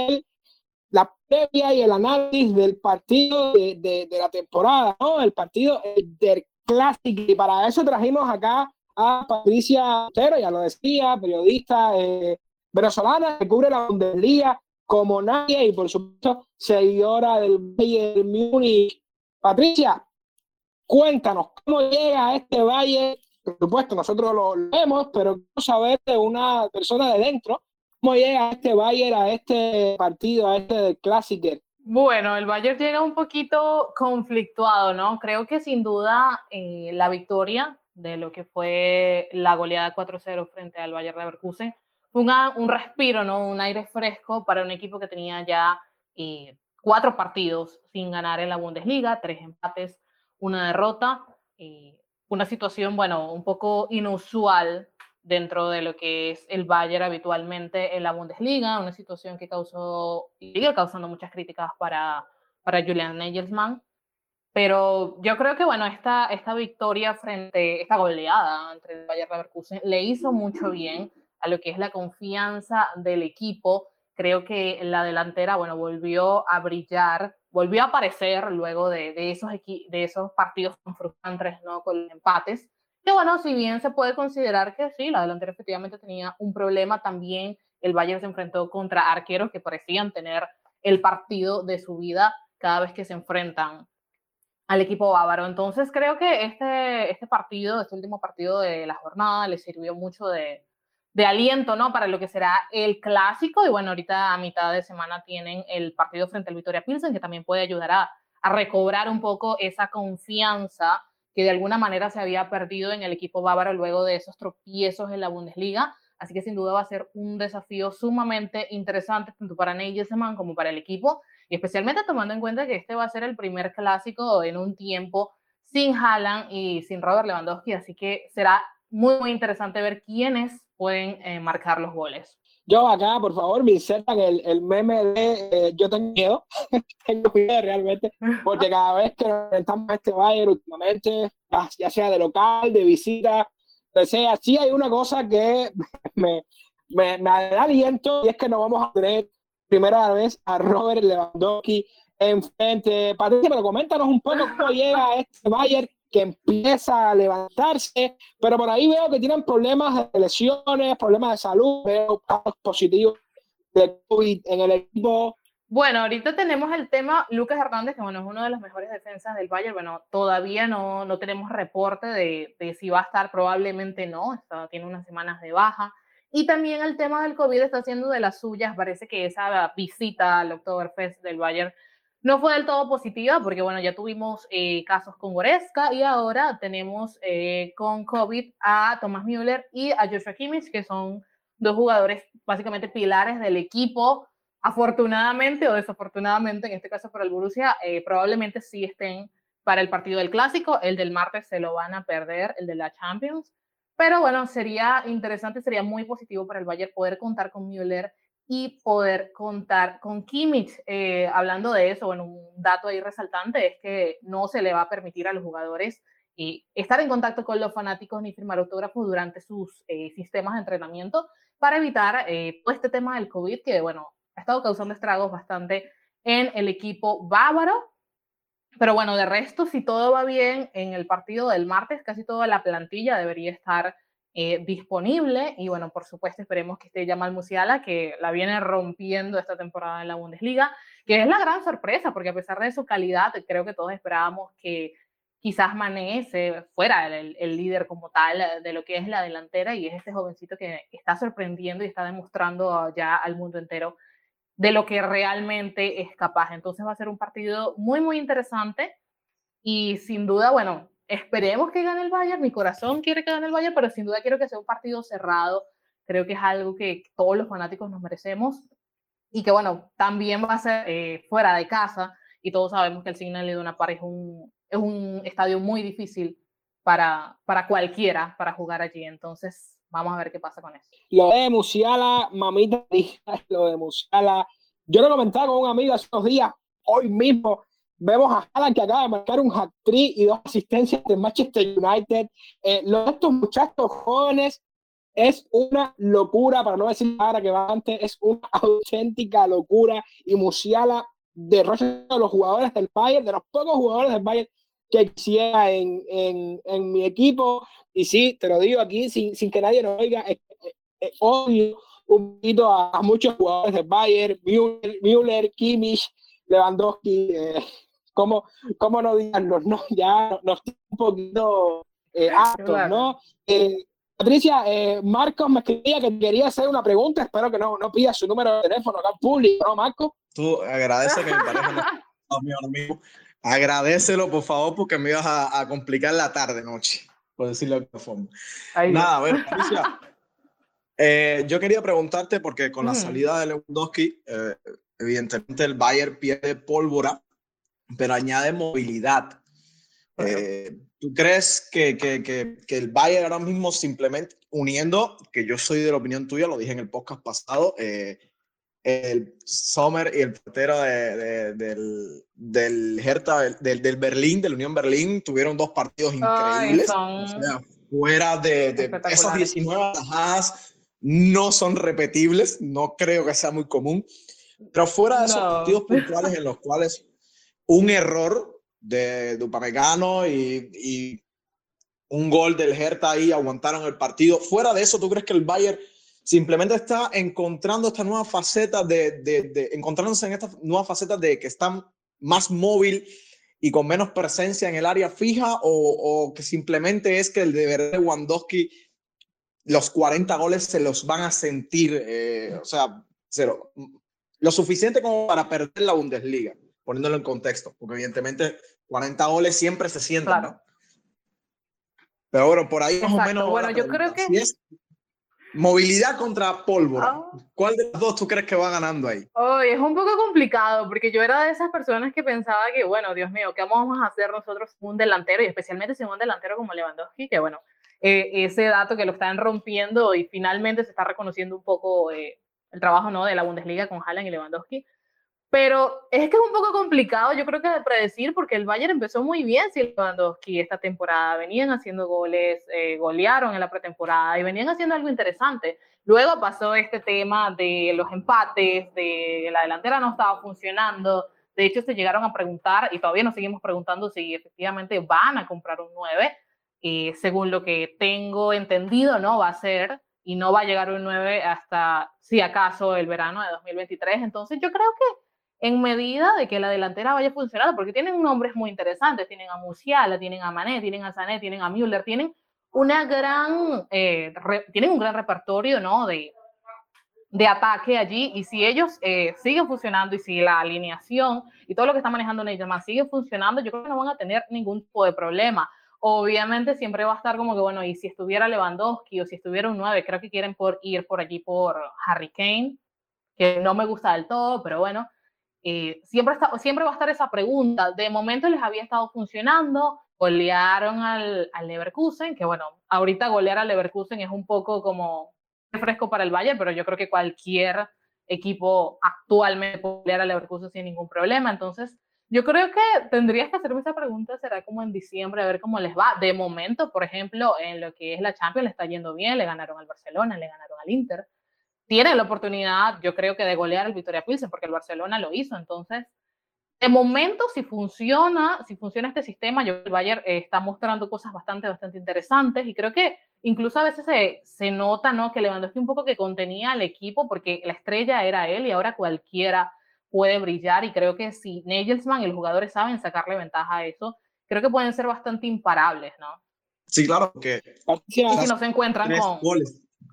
Speaker 2: la previa y el análisis del partido de, de, de la temporada, ¿no? El partido del Clásico. Y para eso trajimos acá a Patricia Otero, ya lo decía, periodista eh, venezolana que cubre la Bundesliga como nadie y por supuesto seguidora del Bayern Múnich. Patricia, cuéntanos cómo llega a este Valle por supuesto, nosotros lo vemos, pero quiero saber de una persona de dentro cómo llega este Bayern a este partido, a este clásico.
Speaker 7: Bueno, el Bayern llega un poquito conflictuado, ¿no? Creo que sin duda eh, la victoria de lo que fue la goleada 4-0 frente al Bayern Leverkusen fue un respiro, ¿no? Un aire fresco para un equipo que tenía ya eh, cuatro partidos sin ganar en la Bundesliga, tres empates, una derrota. Eh, una situación, bueno, un poco inusual dentro de lo que es el Bayern habitualmente en la Bundesliga, una situación que causó sigue causando muchas críticas para, para Julian Nagelsmann. Pero yo creo que, bueno, esta, esta victoria frente, esta goleada entre el Bayern Leverkusen le hizo mucho bien a lo que es la confianza del equipo. Creo que la delantera, bueno, volvió a brillar volvió a aparecer luego de, de esos, de esos partidos frustrantes, ¿no? Con empates. Que bueno, si bien se puede considerar que sí, la delantera efectivamente tenía un problema, también el Bayern se enfrentó contra arqueros que parecían tener el partido de su vida cada vez que se enfrentan al equipo bávaro. Entonces creo que este, este partido, este último partido de la jornada, le sirvió mucho de, de aliento, ¿no? Para lo que será el clásico. Y bueno, ahorita a mitad de semana tienen el partido frente al Victoria Pilsen, que también puede ayudar a, recobrar un poco esa confianza que de alguna manera se había perdido en el equipo bávaro luego de esos tropiezos en la Bundesliga. Así que sin duda va a ser un desafío sumamente interesante tanto para Nagelsmann como para el equipo, y especialmente tomando en cuenta que este va a ser el primer clásico en un tiempo sin Haaland y sin Robert Lewandowski, así que será muy, muy interesante ver quiénes pueden eh, marcar los goles.
Speaker 2: Yo acá, por favor, me insertan el, el meme de eh, yo tengo miedo, <laughs> tengo miedo realmente, porque cada vez que enfrentamos a este Bayern últimamente, ya sea de local, de visita, de sea, sí hay una cosa que <laughs> me, me, me da aliento y es que no vamos a tener primera vez a Robert Lewandowski enfrente. Patricia, pero coméntanos un poco cómo llega este Bayern que empieza a levantarse, pero por ahí veo que tienen problemas de lesiones, problemas de salud, veo casos positivos de COVID en el equipo.
Speaker 7: Bueno, ahorita tenemos el tema Lucas Hernández, que bueno, es uno de los mejores defensas del Bayern. Bueno, todavía no, no tenemos reporte de, de, si va a estar, probablemente no, está, tiene unas semanas de baja. Y también el tema del COVID está haciendo de las suyas. Parece que esa visita al Oktoberfest del Bayern no fue del todo positiva porque, bueno, ya tuvimos eh, casos con Goretzka y ahora tenemos eh, con COVID a Thomas Müller y a Joshua Kimmich, que son dos jugadores básicamente pilares del equipo. Afortunadamente o desafortunadamente, en este caso para el Borussia, eh, probablemente sí estén para el partido del Clásico. El del martes se lo van a perder, el de la Champions. Pero bueno, sería interesante, sería muy positivo para el Bayern poder contar con Müller y poder contar con Kimmich. Eh, hablando de eso, bueno, un dato ahí resaltante es que no se le va a permitir a los jugadores eh, estar en contacto con los fanáticos ni firmar autógrafos durante sus eh, sistemas de entrenamiento para evitar todo este tema del COVID que, bueno, ha estado causando estragos bastante en el equipo bávaro. Pero bueno, de resto, si todo va bien en el partido del martes, casi toda la plantilla debería estar eh, disponible. Y bueno, por supuesto, esperemos que esté Jamal Musiala, que la viene rompiendo esta temporada en la Bundesliga, que es la gran sorpresa, porque a pesar de su calidad, creo que todos esperábamos que quizás Mané fuera el, el, líder como tal de lo que es la delantera y es este jovencito que está sorprendiendo y está demostrando ya al mundo entero de lo que realmente es capaz. Entonces va a ser un partido muy, muy interesante y sin duda, bueno, esperemos que gane el Bayern, mi corazón quiere que gane el Bayern, pero sin duda quiero que sea un partido cerrado. Creo que es algo que todos los fanáticos nos merecemos y que bueno, también va a ser eh, fuera de casa y todos sabemos que el Signal Iduna Park es un, es un estadio muy difícil para, para cualquiera para jugar allí. Entonces, vamos a ver qué pasa con eso.
Speaker 2: Lo de Musiala, mamita, <laughs> lo de Musiala. Yo lo comentaba con un amigo hace unos días, hoy mismo, vemos a Haaland que acaba de marcar un hat-trick y dos asistencias de Manchester United. Eh, los de estos muchachos jóvenes es una locura, para no decir ahora que va antes, es una <laughs> auténtica locura. Y Musiala a los jugadores del Bayern, de los pocos jugadores del Bayern que quisiera en, en, en, mi equipo. Y sí, te lo digo aquí sin, sin que nadie nos oiga, odio un poquito a, muchos jugadores del Bayern, Müller, Müller Kimmich, Lewandowski, eh, ¿cómo, ¿cómo, no diganlos? No? Ya nos un poquito eh, ¿no? Eh, Patricia, eh, Marcos me escribía que quería hacer una pregunta, espero que no, no pida su número de teléfono acá público, ¿no, Marco?
Speaker 10: Tú agradece que mi pareja no, mi amigo. Agradecelo, por favor, porque me ibas a, a complicar la tarde, noche, por decirlo de alguna forma. Nada, a ver, Patricia, eh, yo quería preguntarte, porque con la mm. salida de Lewandowski, eh, evidentemente el Bayern pierde pólvora, pero añade movilidad. Eh, ¿Tú crees que, que, que, que, el Bayern ahora mismo simplemente uniendo, que yo soy de la opinión tuya, lo dije en el podcast pasado, eh, el Sommer y el portero de, del, del Hertha, del, del, Berlín, de la Unión Berlín, tuvieron dos partidos increíbles. o sea, fuera de, de esas 19 atajadas no son repetibles, no creo que sea muy común, pero fuera de esos partidos puntuales en los cuales un error de Dupamecano y, y un gol del Hertha ahí aguantaron el partido. Fuera de eso, ¿tú crees que el Bayern simplemente está encontrando esta nueva faceta de, de, de encontrándose en esta nueva faceta de que están más móvil y con menos presencia en el área fija o, o que simplemente es que el de Lewandowski los 40 goles se los van a sentir, eh, o sea, cero, lo suficiente como para perder la Bundesliga, poniéndolo en contexto, porque evidentemente 40 goles siempre se sienten, ¿no? Pero bueno, por ahí más o menos.
Speaker 7: Bueno, yo creo que.
Speaker 10: es movilidad contra pólvora. Ah. ¿Cuál de los dos tú crees que va ganando ahí?
Speaker 7: Oh, es un poco complicado, porque yo era de esas personas que pensaba que, bueno, Dios mío, ¿qué vamos a hacer nosotros un delantero? Y especialmente si un delantero como Lewandowski, que bueno, eh, ese dato que lo están rompiendo y finalmente se está reconociendo un poco eh, el trabajo ¿no? de la Bundesliga con Haaland y Lewandowski. Pero es que es un poco complicado, yo creo que de predecir, porque el Bayern empezó muy bien sin Lewandowski esta temporada. Venían haciendo goles, eh, golearon en la pretemporada y venían haciendo algo interesante. Luego pasó este tema de los empates, de la delantera no estaba funcionando. De hecho, se llegaron a preguntar, y todavía nos seguimos preguntando si efectivamente van a comprar un 9. Y según lo que tengo entendido, no va a ser y no va a llegar un 9 hasta, si acaso, el verano de 2023. Entonces, yo creo que en medida de que la delantera vaya funcionando, porque tienen nombres muy interesantes, tienen a Musiala, tienen a Mané, tienen a Sané, tienen a Müller, tienen una gran, eh, tienen un gran repertorio, ¿no? De, de ataque allí, y si ellos eh, siguen funcionando y si la alineación y todo lo que está manejando Neymar sigue funcionando, yo creo que no van a tener ningún tipo de problema. Obviamente siempre va a estar como que, bueno, y si estuviera Lewandowski o si estuviera un 9, creo que quieren por ir por allí por Harry Kane, que no me gusta del todo, pero bueno, eh, siempre, está, siempre va a estar esa pregunta. De momento les había estado funcionando, golearon al, al Leverkusen, que bueno, ahorita golear al Leverkusen es un poco como fresco para el Bayern, pero yo creo que cualquier equipo actualmente puede golear al Leverkusen sin ningún problema. Entonces, yo creo que tendrías que hacerme esa pregunta, será como en diciembre, a ver cómo les va. De momento, por ejemplo, en lo que es la Champions, le está yendo bien, le ganaron al Barcelona, le ganaron al Inter tiene la oportunidad, yo creo que de golear el Victoria Pilsen, porque el Barcelona lo hizo. Entonces, de momento, si funciona, si funciona este sistema, yo el Bayern eh, está mostrando cosas bastante, bastante interesantes y creo que incluso a veces se, se nota, ¿no? Que Lewandowski un poco que contenía al equipo porque la estrella era él y ahora cualquiera puede brillar y creo que si Nagelsmann y los jugadores saben sacarle ventaja a eso, creo que pueden ser bastante imparables, ¿no?
Speaker 10: Sí, claro, que...
Speaker 7: Y si no se encuentran con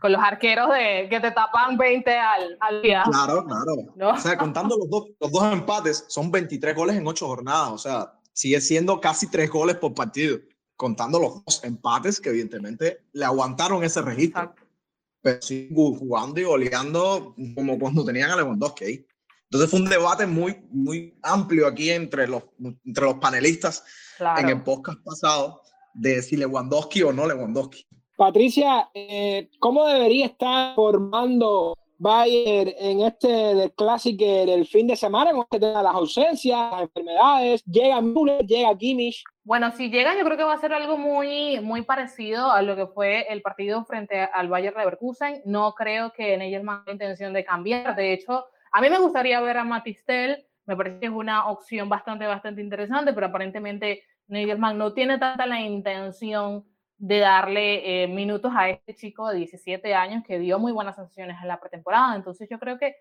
Speaker 7: con los arqueros de, que te tapan 20 al, al día.
Speaker 10: Claro, claro. O sea, contando los dos, los dos empates, son 23 goles en 8 jornadas. O sea, sigue siendo casi 3 goles por partido. contando los dos empates que evidentemente le aguantaron ese registro. Pero sí jugando y goleando como cuando tenían a Lewandowski ahí. Entonces fue un debate muy, muy amplio aquí entre los, entre los panelistas en el podcast pasado de si Lewandowski o no Lewandowski.
Speaker 2: Patricia, eh, ¿cómo debería estar formando Bayern en este clásico del fin de semana, con este las ausencias, las enfermedades, llega Müller, llega Kimmich.
Speaker 7: Bueno, si llega, yo creo que va a ser algo muy, muy parecido a lo que fue el partido frente al Bayern Leverkusen. No creo que en ellos tenga intención de cambiar. De hecho, a mí me gustaría ver a Matistel. Me parece que es una opción bastante, bastante interesante, pero aparentemente Nigel no tiene tanta la intención de darle eh, minutos a este chico de 17 años que dio muy buenas sensaciones en la pretemporada. Entonces yo creo que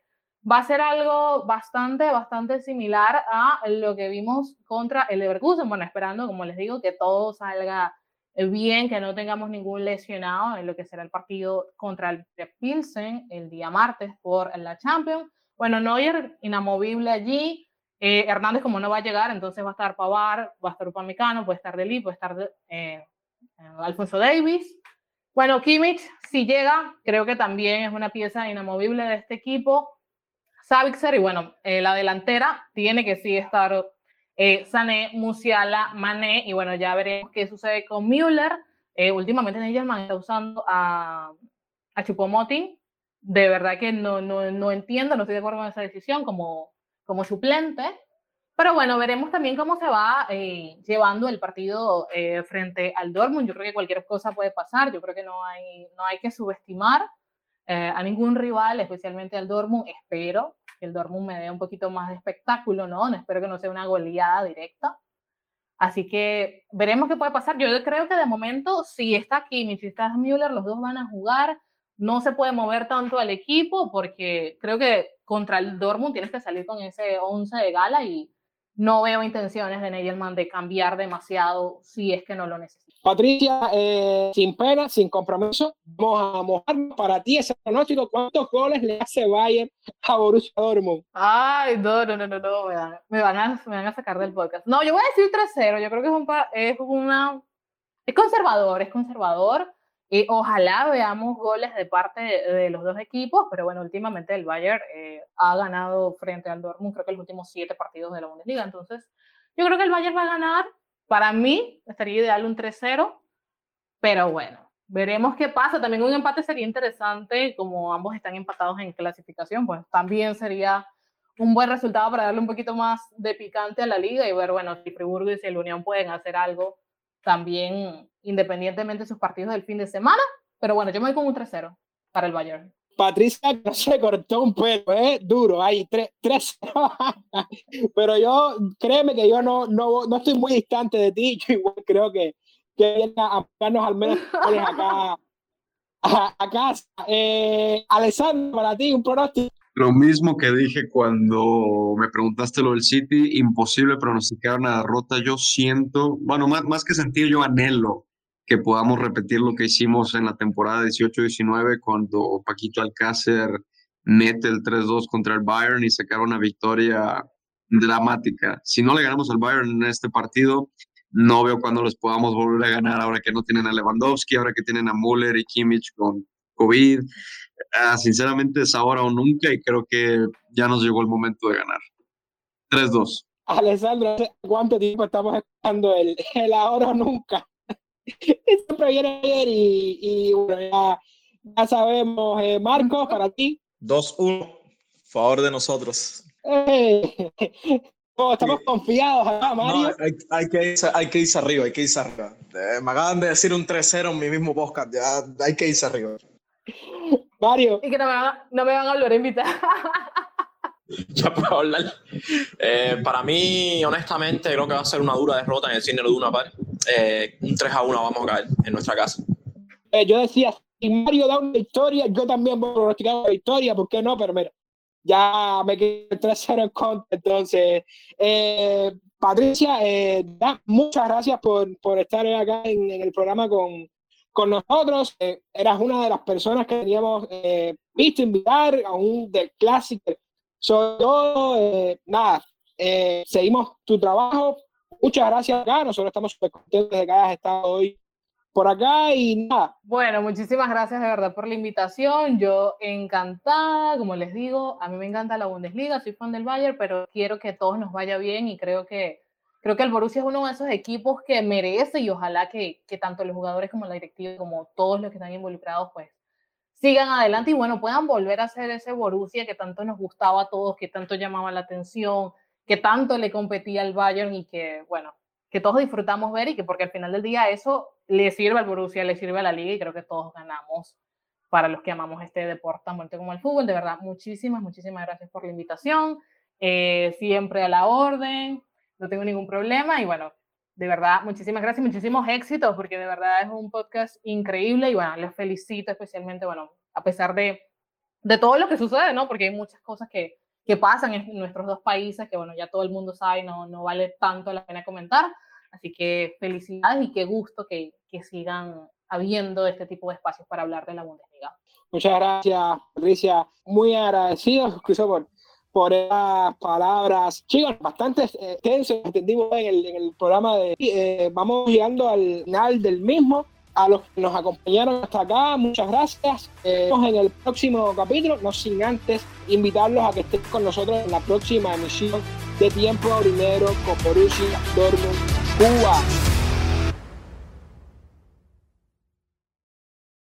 Speaker 7: va a ser algo bastante, bastante similar a lo que vimos contra el Leverkusen. Bueno, esperando, como les digo, que todo salga bien, que no tengamos ningún lesionado en lo que será el partido contra el Pilsen el día martes por la Champions. Bueno, Neuer inamovible allí. Eh, Hernández, como no va a llegar, entonces va a estar Pavar, va a estar Upamecano, puede estar Deli, puede estar eh, Alfonso Davis. Bueno, Kimmich, si llega, creo que también es una pieza inamovible de este equipo. Savitzer, y bueno, eh, la delantera tiene que sí estar eh, Sané, Musiala, Mané, y bueno, ya veremos qué sucede con Müller. Eh, últimamente Neyerman está usando a, a Chupomoting. De verdad que no, no, no entiendo, no estoy de acuerdo con esa decisión como, como suplente. Pero bueno, veremos también cómo se va eh, llevando el partido eh, frente al Dortmund. Yo creo que cualquier cosa puede pasar. Yo creo que no hay, no hay que subestimar eh, a ningún rival, especialmente al Dortmund. Espero que el Dortmund me dé un poquito más de espectáculo, ¿no? Espero que no sea una goleada directa. Así que veremos qué puede pasar. Yo creo que de momento, si está Kimmich, si está Müller, los dos van a jugar. No se puede mover tanto al equipo porque creo que contra el Dortmund tienes que salir con ese 11 de gala y no veo intenciones de Neyelman de cambiar demasiado si es que no lo necesita.
Speaker 2: Patricia, eh, sin pena, sin compromiso, vamos a mojar para ti ese pronóstico. ¿Cuántos goles le hace Bayern a Borussia Dortmund?
Speaker 7: Ay, no, no, no, no, no me, van, me, van a, me van a sacar del podcast. No, yo voy a decir 3-0. Yo creo que es, un, es una... Es conservador, es conservador. Y ojalá veamos goles de parte de, los dos equipos, pero bueno, últimamente el Bayern eh, ha ganado frente al Dortmund, creo que los últimos siete partidos de la Bundesliga. Entonces, yo creo que el Bayern va a ganar. Para mí, estaría ideal un 3-0, pero bueno, veremos qué pasa. También un empate sería interesante, como ambos están empatados en clasificación, pues también sería un buen resultado para darle un poquito más de picante a la liga y ver, bueno, si Friburgo y si el Unión pueden hacer algo también independientemente de sus partidos del fin de semana. Pero bueno, yo me voy con un 3-0 para el Bayern.
Speaker 2: Patricia <laughs> no se cortó un pelo, ¿eh? duro, ahí, 3 <laughs> Pero yo, créeme que yo no, no, no estoy muy distante de ti, <laughs> yo igual creo que, que viene a darnos al menos acá a, a casa. Eh, Alessandro, para ti, un pronóstico.
Speaker 11: Lo mismo que dije cuando me preguntaste lo del City, imposible pronosticar una derrota. Yo siento, bueno, más, más que sentir, yo anhelo que podamos repetir lo que hicimos en la temporada 18-19 cuando Paquito Alcácer mete el 3-2 contra el Bayern y sacar una victoria dramática. Si no le ganamos al Bayern en este partido, no veo cuándo les podamos volver a ganar ahora que no tienen a Lewandowski, ahora que tienen a Müller y Kimmich con COVID. Ah, sinceramente es ahora o nunca y creo que ya nos llegó el momento de ganar. 3-2.
Speaker 2: Alessandro, ¿cuánto tiempo estamos esperando el, el ahora o nunca? <laughs> Siempre viene ayer y, y bueno, ya, sabemos, eh, Marcos, para ti.
Speaker 10: 2-1, favor de nosotros.
Speaker 2: Eh, <laughs> estamos confiados Mario.
Speaker 10: No, hay, hay, que irse, hay que irse arriba, hay que irse arriba. Eh, me acaban de decir un 3-0 en mi mismo podcast, ya hay que irse arriba.
Speaker 2: Mario.
Speaker 7: Y que no me van, no me van a volver a invitar. <laughs>
Speaker 9: ya puedo hablar. Eh, para mí, honestamente, creo que va a ser una dura derrota en el cine de una par. Eh, un 3 a 1 vamos a caer en nuestra casa.
Speaker 2: Eh, yo decía, si Mario da una victoria, yo también voy a pronosticar una victoria, ¿por qué no? Pero mira, ya me quedé 3-0 en contra. Entonces, Patricia, muchas gracias por, por estar acá en, en el programa con, con nosotros. Eh, eras una de las personas que teníamos eh, visto invitar a un del clásico. Sobre todo, eh, nada, seguimos tu trabajo, muchas gracias acá. Nosotros estamos súper contentos de que hayas estado hoy por acá y nada.
Speaker 7: Bueno, muchísimas gracias de verdad por la invitación. Yo encantada, como les digo, a mí me encanta la Bundesliga, soy fan del Bayern, pero quiero que todos nos vaya bien y creo que creo que el Borussia es uno de esos equipos que merece y ojalá que, que tanto los jugadores como la directiva, como todos los que están involucrados, pues sigan adelante y bueno, puedan volver a ser ese Borussia que tanto nos gustaba a todos, que tanto llamaba la atención, que tanto le competía al Bayern y que, bueno, que todos disfrutamos ver y que porque al final del día eso le sirve al Borussia, le sirve a la liga y creo que todos ganamos para los que amamos este deporte tan como el fútbol. De verdad, muchísimas, muchísimas gracias por la invitación. Eh, siempre a la orden, no tengo ningún problema y bueno, de verdad, muchísimas gracias, muchísimos éxitos porque de verdad es un podcast increíble y bueno, les felicito especialmente, bueno, a pesar de, de todo lo que sucede, ¿no? Porque hay muchas cosas que, que pasan en nuestros dos países que bueno, ya todo el mundo sabe, no, no vale tanto la pena comentar. Así que felicidades y qué gusto que, que sigan habiendo este tipo de espacios para hablar de la Bundesliga.
Speaker 2: Muchas gracias, Patricia. Muy agradecidos, incluso por, por esas palabras. Chicos, bastante eh, tenso, entendimos en el, en el programa de... Eh, vamos llegando al final del mismo. A los que nos acompañaron hasta acá, muchas gracias. Eh, vemos en el próximo capítulo, no sin antes invitarlos a que estén con nosotros en la próxima emisión de Tiempo Primero con Borussia Dortmund Cuba.